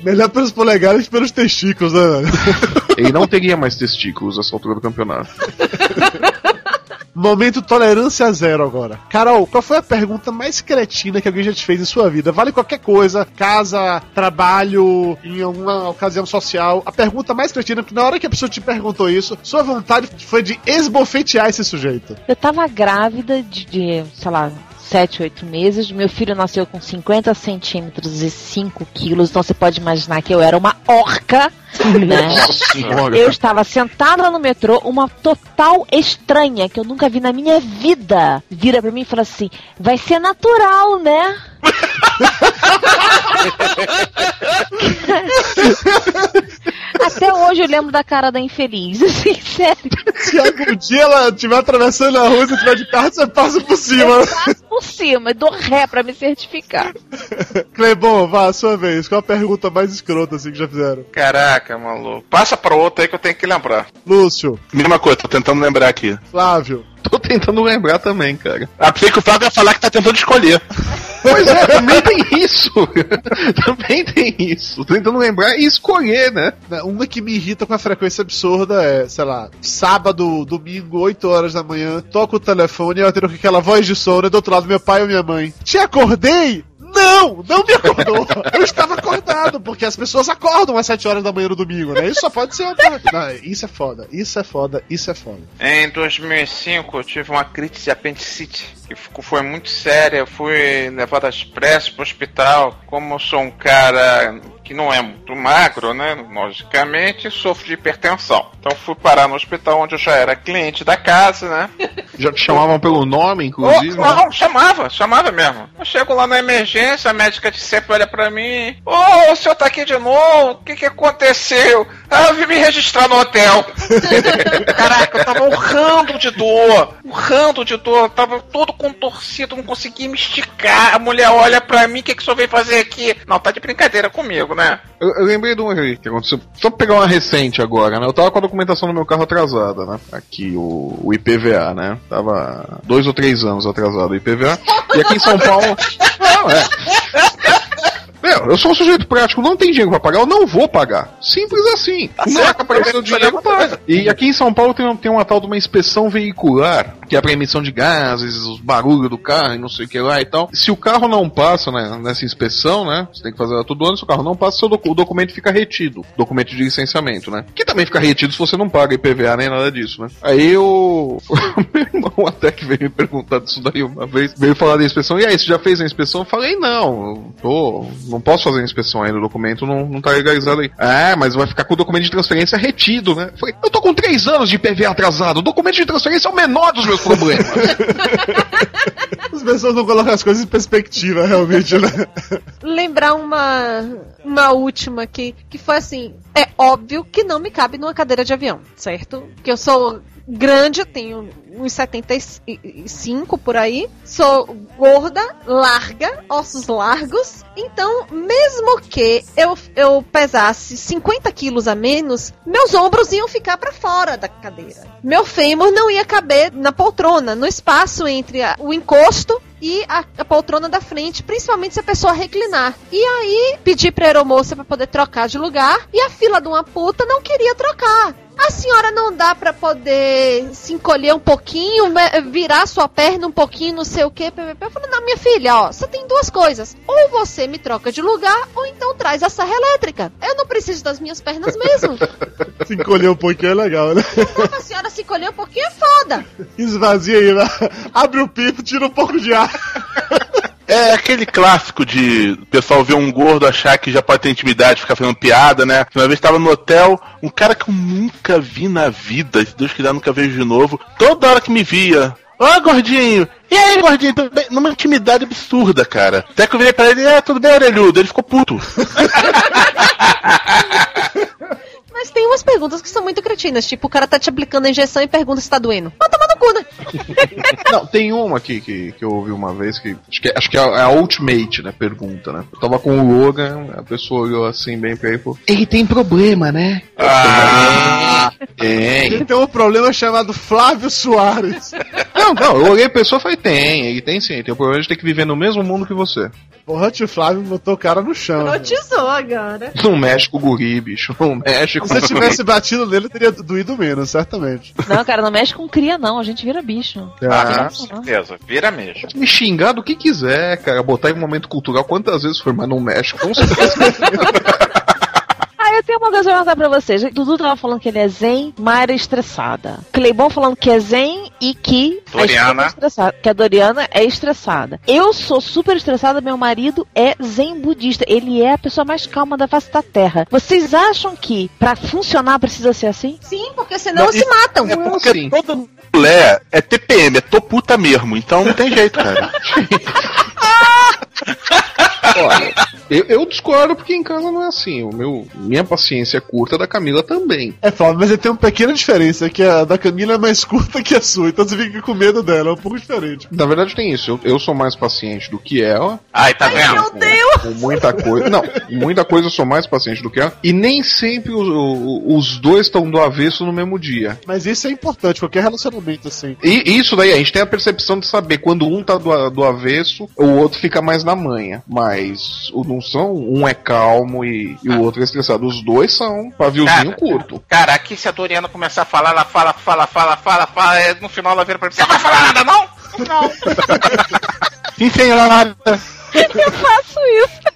Melhor pelos polegares que pelos testículos, né? velho? Ele não teria mais testículos nessa altura do campeonato. Momento tolerância zero agora. Carol, qual foi a pergunta mais cretina que alguém já te fez em sua vida? Vale qualquer coisa, casa, trabalho, em alguma ocasião social. A pergunta mais cretina, porque na hora que a pessoa te perguntou isso, sua vontade foi de esbofetear esse sujeito. Eu tava grávida de, de, sei lá, 7, 8 meses. Meu filho nasceu com 50 centímetros e 5 quilos. Então você pode imaginar que eu era uma orca, né? Eu estava sentada no metrô, uma total estranha que eu nunca vi na minha vida. Vira pra mim e fala assim: vai ser natural, né? Até hoje eu lembro da cara da infeliz, assim, sério. Se algum dia ela estiver atravessando a rua e estiver de carro, você passa por cima. Eu passo por cima, dou ré pra me certificar. Clebon, vá, sua vez. Qual a pergunta mais escrota assim que já fizeram? Caraca, maluco. Passa pra outra aí que eu tenho que lembrar. Lúcio, Mesma coisa, tô tentando lembrar aqui. Flávio, Tô tentando lembrar também, cara. Ah, pensei que o Flávio ia falar que tá tentando escolher. Pois é, também tem isso. também tem isso. Tô tentando lembrar e escolher, né? Né, Uma que me irrita com a frequência absurda é, sei lá, sábado, domingo, 8 horas da manhã, toco o telefone e eu tenho aquela voz de sono e do outro lado meu pai ou minha mãe. Te acordei? Não, não me acordou. Eu estava acordado, porque as pessoas acordam às 7 horas da manhã no domingo, né? Isso só pode ser uma... Não, isso é foda, isso é foda, isso é foda. Em 2005 eu tive uma crise de apendicite que foi muito séria. Eu fui levado às pressas pro hospital. Como eu sou um cara que não é muito magro, né? Logicamente, sofro de hipertensão. Então fui parar no hospital onde eu já era cliente da casa, né? Já te chamavam pelo nome, Oh, inclusive. né? não, chamava, chamava mesmo. Eu chego lá na emergência, a médica de sempre olha pra mim. Ô, o senhor tá aqui de novo? O que que aconteceu? Ah, eu vim me registrar no hotel. Caraca, eu tava urrando de dor. Urrando de dor. Eu tava todo contorcido, não conseguia me esticar. A mulher olha pra mim, o que que o senhor veio fazer aqui? Não, tá de brincadeira comigo, né? Eu, eu lembrei de uma que aconteceu. Só pra pegar uma recente agora, né? Eu tava com a documentação do meu carro atrasada, né? Aqui, o, o IPVA, né? Tava dois ou três anos atrasado o IPVA. E aqui em São Paulo. Não, é. Meu, eu sou um sujeito prático, não tem dinheiro pra pagar, eu não vou pagar. Simples assim. Não é apareceu dinheiro, paga. E aqui em São Paulo tem, tem uma tal de uma inspeção veicular, que é pra emissão de gases, os barulhos do carro e não sei o que lá e tal. Se o carro não passa né, nessa inspeção, né? Você tem que fazer ela todo ano, se o carro não passa, seu docu- o documento fica retido. Documento de licenciamento, né? Que também fica retido se você não paga IPVA nem nada disso, né? Aí o. o meu irmão até que veio me perguntar disso daí uma vez, veio falar da inspeção, e aí, você já fez a inspeção? Eu falei, não, eu tô. Não posso fazer a inspeção ainda, o documento não, não tá legalizado aí. Ah, mas vai ficar com o documento de transferência retido, né? Eu falei, eu tô com três anos de IPVA atrasado, o documento de transferência é o menor dos meus problemas. As pessoas não colocam as coisas em perspectiva, realmente, né? lembrar uma, uma última aqui, que foi assim: é óbvio que não me cabe numa cadeira de avião, certo? Que eu sou grande, tenho uns 75 por aí, sou gorda, larga, ossos largos, então, mesmo que eu, eu pesasse 50 quilos a menos, meus ombros iam ficar para fora da cadeira. Meu fêmur não ia caber na poltrona, no espaço entre a- o encosto e a, a poltrona da frente, principalmente se a pessoa reclinar. E aí pedi pra aeromoça pra poder trocar de lugar e a fila de uma puta não queria trocar. A senhora não dá pra poder se encolher um pouquinho, virar sua perna um pouquinho, não sei o que. Eu falei, não, minha filha, ó, só tem duas coisas. Ou você me troca de lugar, ou então traz a serra elétrica. Eu não preciso das minhas pernas mesmo. Se encolher um pouquinho é legal, né? a senhora se colher um pouquinho é foda. Esvazia aí, né? abre o pipo, tira um pouco de ar. É aquele clássico de pessoal ver um gordo achar que já pode ter intimidade, ficar fazendo piada, né? Uma vez estava no hotel, um cara que eu nunca vi na vida, se Deus quiser nunca vejo de novo, toda hora que me via. Ó, gordinho! E aí, gordinho? Tudo bem? Numa intimidade absurda, cara. Até que eu virei pra ele, é, tudo bem, orelhudo? Ele ficou puto. Mas tem umas perguntas que são muito cretinas, tipo, o cara tá te aplicando a injeção e pergunta se tá doendo. Vai tomar no cu, né? Não, tem uma aqui que, que eu ouvi uma vez que. Acho que, é- acho que é a, é a Ultimate, né? Pergunta, né? Eu tava com o Logan, a pessoa olhou assim bem pra ele e falou: Ele tem problema, né? Ah, Tem. Ele tem um problema chamado Flávio Soares. Não, não, eu olhei a pessoa e falei: tem, ele tem sim, ele tem o problema de ter que viver no mesmo mundo que você. Porra, tio Flávio botou o cara no chão. né? Notizou agora. Não mexe com o guri, bicho. Não mexe com Se você tivesse batido nele, teria doído menos, certamente. Não, cara, não mexe com cria, não. A gente vira bicho. Ah, com certeza. Vira mesmo. Me xingar do que quiser, cara. Botar em um momento cultural quantas vezes for, mas não mexe. Com certeza. Uma coisa pra pra vocês. Dudu tava falando que ele é zen, Mayra é estressada. Cleibon falando que é zen e que a Doriana. é estressada, que a Doriana é estressada. Eu sou super estressada, meu marido é zen budista. Ele é a pessoa mais calma da face da terra. Vocês acham que pra funcionar precisa ser assim? Sim, porque senão Não, se isso- matam. é porque assim? toda mulher é TPM, é toputa mesmo, então não tem jeito, cara. Olha, eu, eu discordo porque em casa não é assim. O meu, minha paciência é curta, a da Camila também. É, Flávio, mas tem uma pequena diferença, que a da Camila é mais curta que a sua, então você fica com medo dela, é um pouco diferente. Na verdade tem isso. Eu, eu sou mais paciente do que ela. Ai, tá vendo? Meu Deus! Com muita coisa. Não, muita coisa eu sou mais paciente do que ela. E nem sempre o- o- os dois estão do avesso no mesmo dia. Mas isso é importante, qualquer relacionamento assim. E isso daí, a gente tem a percepção de saber quando um tá do, do avesso, o outro fica mais na manha. Mas o- não são, um é calmo e, e o outro é estressado. Os dois são paviozinho Cara, curto. Cara, aqui se a Doriana começar a falar, ela fala, fala, fala, fala, fala, é, no final ela vira pra mim, você não vai falar nada, não? Não. Sim, senhora. Eu faço isso.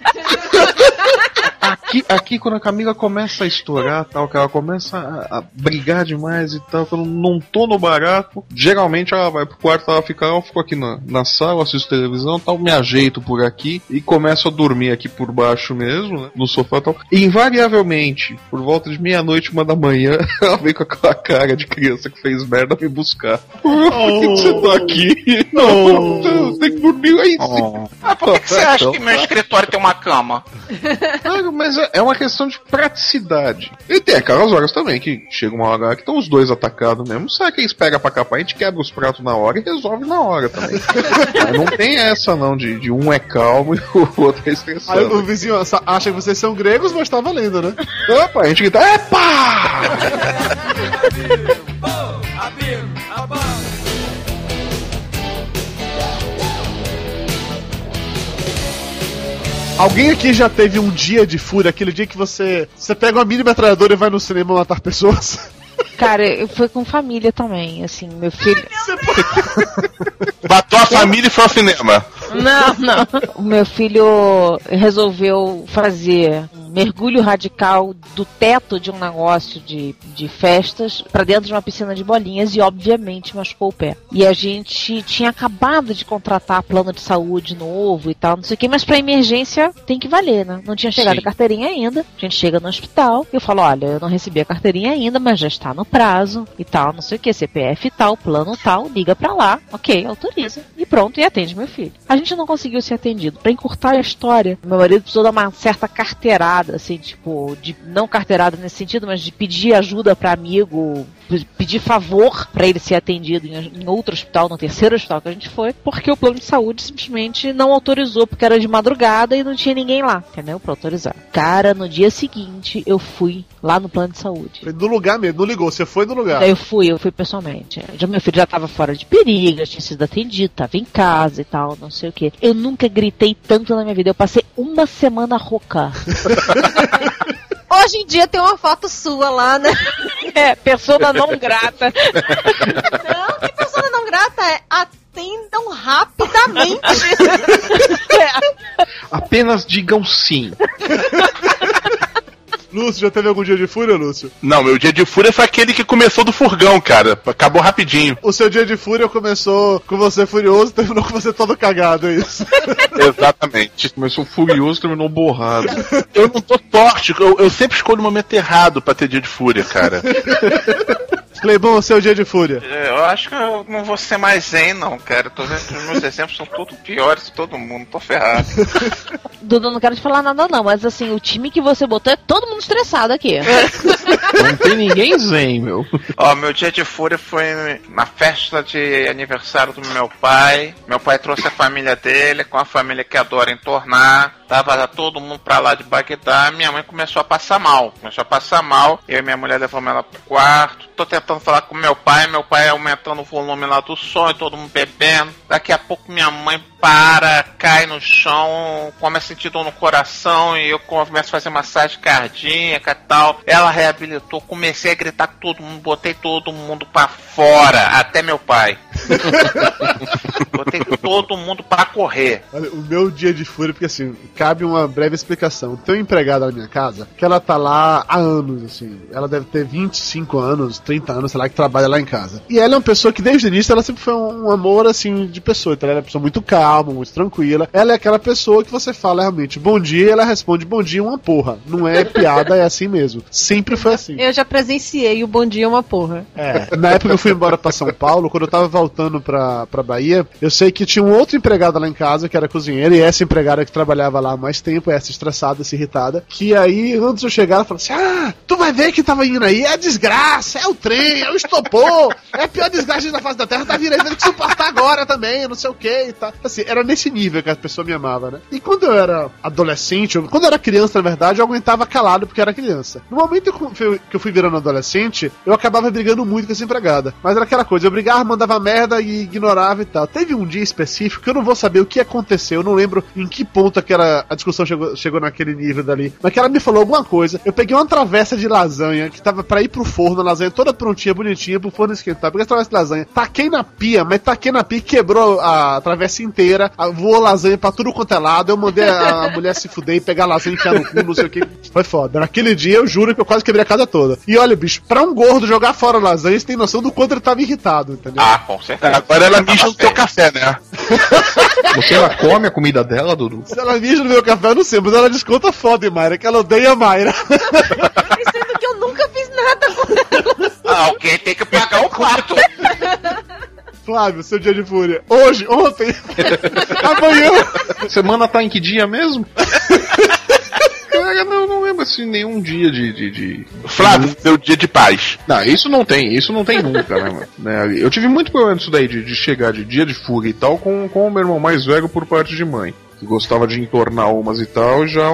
Aqui, aqui quando a Camila começa a estourar, tal, que ela começa a, a brigar demais e tal, eu não tô no barato, geralmente ela vai pro quarto, ela fica, eu fico aqui na, na sala, assisto televisão, tal, me ajeito por aqui e começo a dormir aqui por baixo mesmo, né, no sofá e tal. E invariavelmente, por volta de meia-noite, uma da manhã, ela vem com aquela cara de criança que fez merda me buscar. Por que, que você tá aqui? Não, tem que dormir aí sim. Ah, por que, que você acha que meu escritório tem uma cama? Claro, mas é- é uma questão de praticidade. E tem aquelas horas também que chega uma hora que estão os dois atacados mesmo. Sabe que eles pegam pra capar, a gente quebra os pratos na hora e resolve na hora também. Mas não tem essa não, de, de um é calmo e o outro é Aí o estressado. vizinho acha que vocês são gregos, mas tá valendo, né? Opa, a gente grita, epa! Alguém aqui já teve um dia de fúria, aquele dia que você, você pega uma mini metralhadora e vai no cinema matar pessoas? Cara, eu fui com família também, assim, meu filho. Matou a família e foi ao cinema. Não, não. O meu filho resolveu fazer um mergulho radical do teto de um negócio de, de festas pra dentro de uma piscina de bolinhas e, obviamente, machucou o pé. E a gente tinha acabado de contratar plano de saúde novo e tal, não sei o que, mas pra emergência tem que valer, né? Não tinha chegado Sim. a carteirinha ainda. A gente chega no hospital e eu falo: olha, eu não recebi a carteirinha ainda, mas já está no prazo e tal, não sei o que, CPF tal, plano tal, liga pra lá, ok, autoriza. E pronto, e atende meu filho. A gente não conseguiu ser atendido. Pra encurtar a história, meu marido precisou dar uma certa carteirada, assim, tipo, de não carteirada nesse sentido, mas de pedir ajuda pra amigo, pedir favor pra ele ser atendido em, em outro hospital, no terceiro hospital que a gente foi, porque o plano de saúde simplesmente não autorizou, porque era de madrugada e não tinha ninguém lá, entendeu? Pra autorizar. Cara, no dia seguinte eu fui lá no plano de saúde. Foi no lugar mesmo, não ligou, você foi no lugar. Eu fui, eu fui pessoalmente. Já, meu filho já tava fora de perigo, já tinha sido atendido, tava em casa e tal, não sei o que. Eu nunca gritei tanto na minha vida. Eu passei uma semana rouca. Hoje em dia tem uma foto sua lá, né? É, persona não grata. Não, que persona não grata é atendam rapidamente. Apenas digam sim. Lúcio, já teve algum dia de fúria, Lúcio? Não, meu dia de fúria foi aquele que começou do furgão, cara. Acabou rapidinho. O seu dia de fúria começou com você furioso e terminou com você todo cagado, é isso? Exatamente. Começou furioso, terminou borrado. Eu não tô forte, eu, eu sempre escolho o momento errado pra ter dia de fúria, cara. Cleibon, o seu dia de fúria. Eu acho que eu não vou ser mais zen, não, cara. Eu tô vendo que os meus exemplos são todos piores que todo mundo. Tô ferrado. Dudu, não quero te falar nada não, mas assim, o time que você botou é todo mundo estressado aqui. Não tem ninguém zen, meu. Ó, meu dia de fúria foi na festa de aniversário do meu pai. Meu pai trouxe a família dele, com a família que adora entornar. Tava todo mundo pra lá de Bagdá. Minha mãe começou a passar mal. Começou a passar mal. Eu e minha mulher levamos ela pro quarto. Tô tentando falar com meu pai. Meu pai aumentando o volume lá do som e todo mundo bebendo. Daqui a pouco minha mãe para, cai no chão, começa a sentir dor no coração e eu começo a fazer massagem cardíaca e tal. Ela reabilitou, comecei a gritar com todo mundo, botei todo mundo pra fora, até meu pai. Botei todo mundo pra correr. Olha, o meu dia de fúria, porque assim, cabe uma breve explicação. Tem uma empregada na minha casa que ela tá lá há anos, assim. Ela deve ter 25 anos, 30 anos, sei lá, que trabalha lá em casa. E ela é uma pessoa que desde o início ela sempre foi um, um amor, assim, de pessoa. Então ela é uma pessoa muito calma, muito tranquila. Ela é aquela pessoa que você fala realmente bom dia e ela responde bom dia uma porra. Não é piada, é assim mesmo. Sempre foi assim. Eu já presenciei o Bom Dia uma porra. É, na época que eu fui embora pra São Paulo, quando eu tava voltando pra, pra Bahia, eu sei que tinha um outro empregado lá em casa, que era cozinheira, e essa empregada que trabalhava lá há mais tempo, essa estressada, essa irritada, que aí, antes de eu chegar, ela falou assim, ah, tu vai ver que tava indo aí, é desgraça, é o trem, é o estopor, é a pior desgraça da face da terra, tá aí, tendo que suportar agora também, não sei o que e tal. Assim, era nesse nível que a pessoa me amava, né? E quando eu era adolescente, eu- quando eu era criança, na verdade, eu aguentava calado porque era criança. No momento que eu fui virando adolescente, eu acabava brigando muito com essa empregada. Mas era aquela coisa, eu brigava, mandava merda e ignorava e tal. Teve um dia específico que eu não vou saber o que aconteceu, eu não lembro em que ponto aquela, a discussão chegou, chegou naquele nível dali. Mas que ela me falou alguma coisa, eu peguei uma travessa de lasanha que tava pra ir pro forno, a lasanha toda prontinha, bonitinha, pro forno esquentar. Peguei essa travessa de lasanha, taquei na pia, mas taquei na pia quebrou a travessa inteira, a- voou lasanha pra tudo quanto é lado, eu mandei a, a mulher se fuder e pegar a lasanha e enfiar no cu, não sei o que. Foi foda. Naquele dia eu juro que eu quase quebrei a casa toda. E olha, bicho, pra um gordo jogar fora a lasanha, você tem noção do quanto ele tava irritado, entendeu? Ah, com certeza. Agora ela mija no teu café, né? Você ainda come a comida dela, Dudu? Se ela mija no meu café, eu não sei, mas ela desconta foda em Mayra, que ela odeia a Mayra. Sendo que eu nunca fiz nada com ela. Ah, alguém tem que pagar o quarto. Flávio, seu dia de fúria. Hoje, ontem, amanhã. Semana tá em que dia mesmo? Cara, não, não lembro assim nenhum dia de, de, de- Flávio, seu dia de paz. Não, isso não tem, isso não tem nunca, né, mano? Né, Eu tive muito problema disso daí, de, de chegar de dia de fúria e tal, com, com o meu irmão mais velho por parte de mãe. Que gostava de entornar umas e tal, e já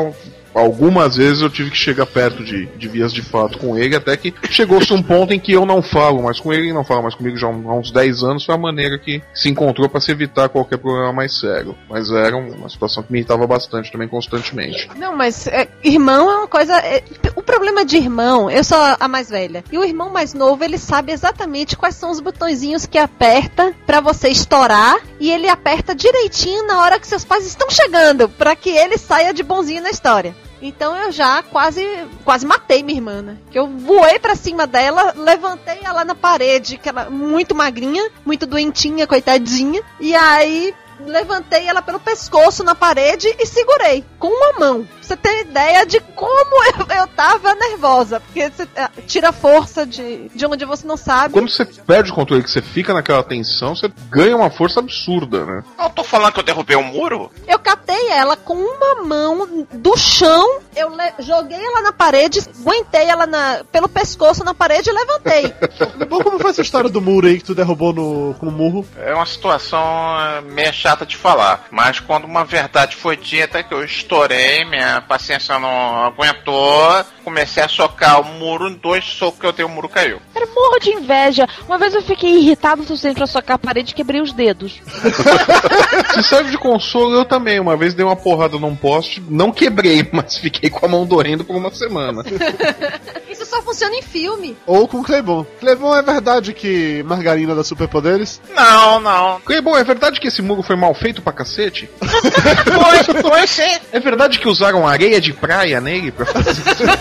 algumas vezes eu tive que chegar perto de, de vias de fato com ele, até que chegou-se um ponto em que eu não falo mais com ele, não fala mais comigo já há uns 10 anos, foi a maneira que se encontrou para se evitar qualquer problema mais sério. Mas era uma situação que me irritava bastante também, constantemente. Não, mas é, irmão é uma coisa. é, o problema de irmão, eu sou a mais velha. E o irmão mais novo, ele sabe exatamente quais são os botõezinhos que aperta pra você estourar. E ele aperta direitinho na hora que seus pais estão chegando. Pra que ele saia de bonzinho na história. Então eu já quase quase matei minha irmã, né? Que eu voei pra cima dela, levantei ela na parede, que ela muito magrinha, muito doentinha, coitadinha. E aí levantei ela pelo pescoço na parede e segurei com uma mão. Você tem ideia de como eu, eu tava nervosa, porque você eh, tira força de, de onde você não sabe. Quando você perde o controle, que você fica naquela tensão, você ganha uma força absurda, né? Eu tô falando que eu derrubei um muro? Eu catei ela com uma mão do chão, eu joguei ela na parede, aguentei ela na- pelo pescoço na parede e levantei. Bom, como foi essa história do muro aí que tu derrubou no, com o murro? É uma situação é, meio chata de falar, mas quando uma verdade foi dita que eu estourei, minha paciência não aguentou, comecei a socar o muro em dois socos que eu dei, o muro caiu. Era morro de inveja. Uma vez eu fiquei irritado o suficiente pra socar a parede e quebrei os dedos. Se serve de consolo, eu também. Uma vez dei uma porrada num poste, não quebrei, mas fiquei com a mão doendo por uma semana. Isso só funciona em filme. Ou com o Clebon. Clebon, é verdade que margarina dá superpoderes? Não, não. Bom, é verdade que esse muro foi mal feito pra cacete? Foi, foi sim. É verdade que usaram areia de praia nele pra fazer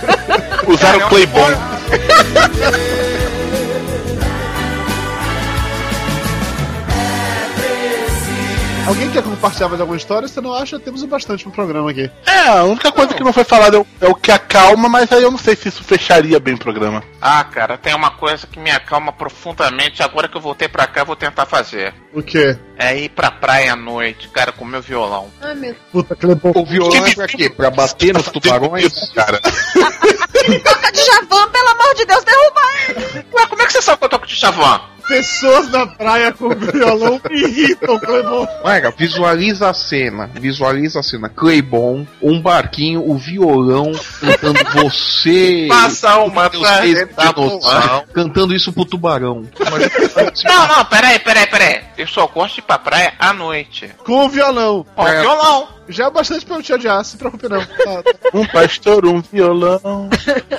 Usaram Cara, Alguém quer compartilhar mais alguma história? Se não acha, temos o bastante no programa aqui. É, a única coisa que não foi falada é o, é o que acalma, mas aí eu não sei se isso fecharia bem o programa. Ah, cara, tem uma coisa que me acalma profundamente. Agora que eu voltei pra cá, eu vou tentar fazer. O quê? É ir pra praia à noite, cara, com meu violão. Ai, meu Puta, Clebon. O violão é pra quê? Pra bater nos tubarões? Isso, cara. Toca de Javan, pelo amor de Deus, derruba ele! Ué, como é que você sabe que eu toco de chavão? Pessoas na praia com violão me irritam, Clebon. Mega, visualiza a cena. Visualiza a cena. Claybon, um barquinho, o violão cantando você. Passa uma praia, noção, cantando isso pro tubarão. Não, não, peraí, peraí, peraí. Eu só gosto de ir pra praia à noite. Com o violão. Com É. violão. Já é bastante pra eu te odiar, se preocupe não. Tá, tá. Um pastor, um violão.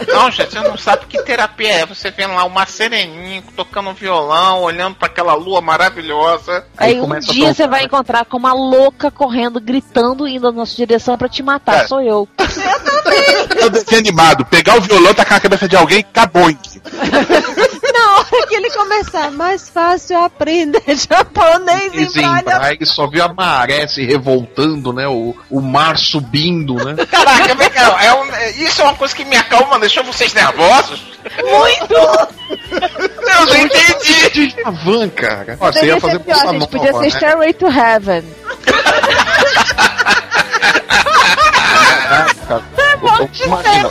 Não, gente, você não sabe que terapia é. Você vendo lá uma sereninha tocando um violão, olhando pra aquela lua maravilhosa. Aí, um a dia você vai encontrar com uma louca correndo, gritando, indo na nossa direção pra te matar. É. Sou eu. É o desenho animado. Pegar o violão, tacar na cabeça de alguém, acabou. Na hora que ele começar, mais fácil aprender japonês em praia. Desembrague, só viu a maré se revoltando, né? O, o mar subindo, né? Caraca, vem cá, é um- é- isso é uma coisa que me acalma, deixou vocês nervosos? Muito! Eu já entendi. De Javan, cara. Ó, você ia fazer pior, bossa gente. Podia ser né? Stairway to Heaven. Caraca. Imagina,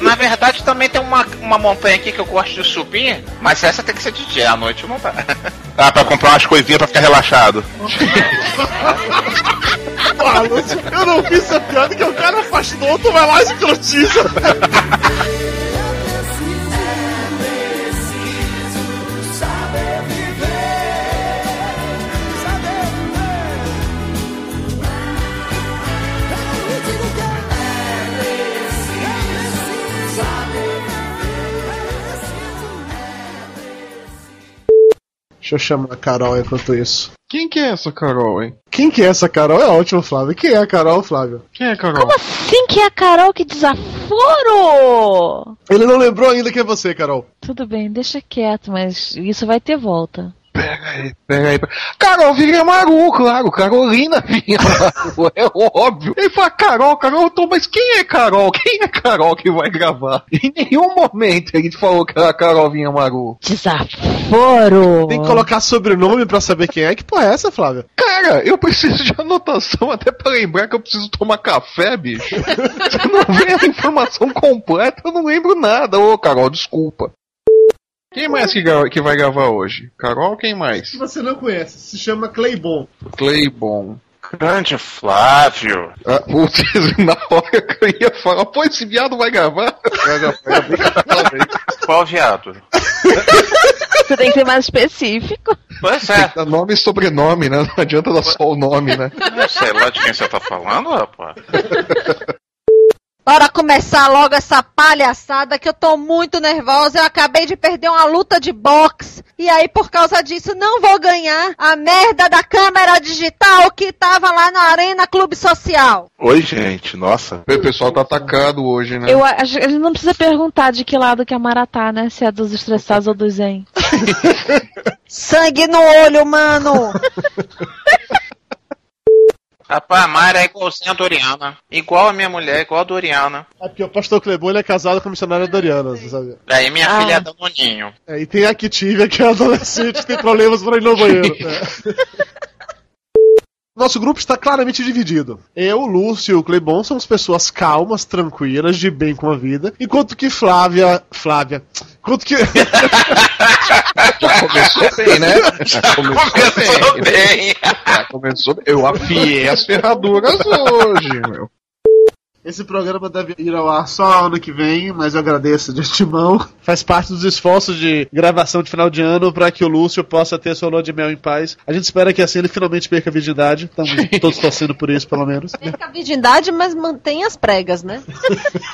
Na verdade, também tem uma, uma montanha aqui que eu gosto de subir, mas essa tem que ser de dia, à noite não dá. Ah, pra comprar umas coisinhas pra ficar relaxado. Ah, Lúcio, eu não fiz essa piada que o cara afastou, tu vai lá e escrotiza. Deixa eu chamar a Carol enquanto isso. Quem que é essa Carol, hein? Quem que é essa Carol? É ótimo, Flávio. Quem é a Carol, Flávio? Quem é Carol? Como assim que é a Carol que desaforo? Ele não lembrou ainda que é você, Carol. Tudo bem, deixa quieto, mas isso vai ter volta. Pega aí, pega aí. Carol Vinhamaru, claro. Carolina Vinhamaru, é óbvio. Ele fala, Carol, Carol, eu tô, mas quem é Carol? Quem é Carol que vai gravar? Em nenhum momento ele falou que era a Carol Vinhamaru. Desaforo! Tem que colocar sobrenome pra saber quem é. Que porra é essa, Flávio? Cara, eu preciso de anotação até pra lembrar que eu preciso tomar café, bicho. Se não vem a informação completa, eu não lembro nada. Ô, Carol, desculpa. Quem mais que, que vai gravar hoje? Carol, quem mais? Que você não conhece. Se chama Claybon. Claybon. Grande Flávio. Ah, putz, na hora que eu ia falar, pô, esse viado vai gravar? Qual viado? Você tem que ser mais específico. Pois é. Nome e sobrenome, né? Não adianta dar só o nome, né? Eu sei lá de quem você tá falando, rapaz. Bora começar logo essa palhaçada que eu tô muito nervosa. Eu acabei de perder uma luta de boxe. E aí, por causa disso, não vou ganhar a merda da câmera digital que tava lá na Arena Clube Social. Oi, gente. Nossa. O pessoal tá atacado hoje, né? Eu acho, a gente não precisa perguntar de que lado que a Mara tá, né? Se é dos estressados ou dos zen. Sangue no olho, mano. Rapaz, a Mayra é igualzinha a Doriana. Igual a minha mulher, igual a Doriana. É porque o pastor Clebon ele é casado com a missionária Doriana, você sabe? Daí minha Ah. filha é Danoninho. É, e tem a Kitivia, que é adolescente que tem problemas para ir no banheiro. É. Nosso grupo está claramente dividido. Eu, o Lúcio e o Clebon somos pessoas calmas, tranquilas, de bem com a vida, enquanto que Flávia. Flávia. Enquanto que. Já começou bem, né? Já Começou bem. Já começou bem. Eu afiei as ferraduras hoje, meu. Esse programa deve ir ao ar só ano que vem, mas eu agradeço de antemão. Faz parte dos esforços de gravação de final de ano para que o Lúcio possa ter sua lua de mel em paz. A gente espera que assim ele finalmente perca a virgindade. Estamos todos torcendo por isso, pelo menos. Perca a virgindade, mas mantém as pregas, né?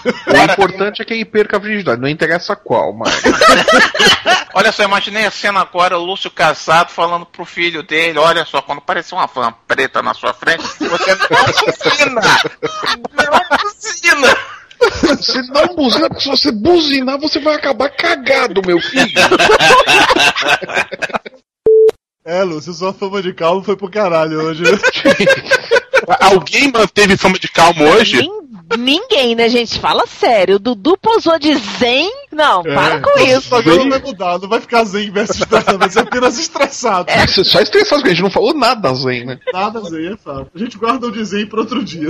O importante é que ele perca a virgindade, não interessa qual, mas. Olha só, imaginei a cena agora, o Lúcio casado falando pro filho dele, olha só, quando aparecer uma van preta na sua frente, você não assina! Não assina! Você não buzina, porque se você buzinar, você vai acabar cagado, meu filho. É, Lúcio, sua fama de calmo foi pro caralho hoje. Alguém manteve fama de calmo hoje? Nin- Ninguém, né, gente? Fala sério. O Dudu posou de zen? Não, para com isso. programa não vai mudar, não vai ficar zen versus estressado, vai ser apenas estressado. Você só estressado, porque a gente não falou nada, Zen, né? Nada zen, é fato. A gente guarda o de zen pra outro dia.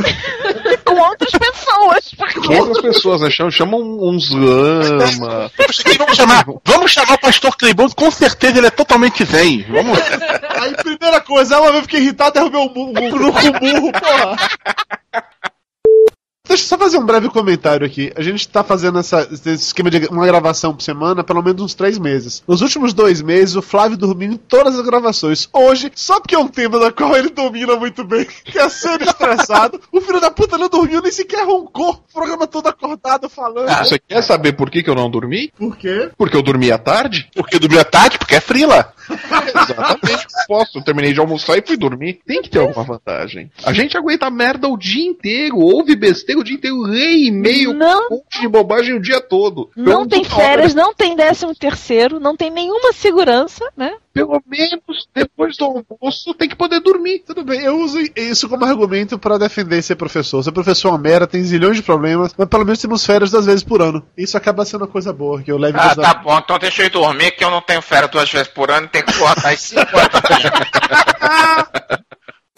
Com outras pessoas. Porque... Com outras pessoas, né? Chamam, chamam uns lama. Vamos chamar, vamos chamar o pastor Cleibon, com certeza ele é totalmente zen. Vamos. Aí, primeira coisa, uma vez eu fiquei irritado, derrubei o mu- no burro, porra. Deixa eu só fazer um breve comentário aqui. A gente tá fazendo essa, esse esquema de uma gravação por semana pelo menos uns três meses. Nos últimos dois meses, o Flávio dormiu em todas as gravações. Hoje, só porque é um tema da qual ele domina muito bem, que é ser estressado, o filho da puta não dormiu, nem sequer roncou. O programa todo acordado falando. Ah, você quer saber por que, que eu não dormi? Por quê? Porque eu dormi à tarde? Porque dormir à tarde, porque é frila. Exatamente. Posso. Eu terminei de almoçar e fui dormir. Tem que ter alguma vantagem. A gente aguenta merda o dia inteiro, ouve besteira o dia inteiro, lê e-mail, Não. um monte de bobagem o dia todo. Não Pelo tem hora. férias, não tem décimo terceiro, não tem nenhuma segurança, né? Pelo menos depois do almoço tem que poder dormir. Tudo bem, eu uso isso como argumento pra defender ser professor. Ser professor é uma mera, tem zilhões de problemas, mas pelo menos temos férias duas vezes por ano. Isso acaba sendo uma coisa boa, que eu levo Ah, tá bom, então deixa eu ir dormir, que eu não tenho férias duas vezes por ano e tenho que cortar as cinco horas da manhã.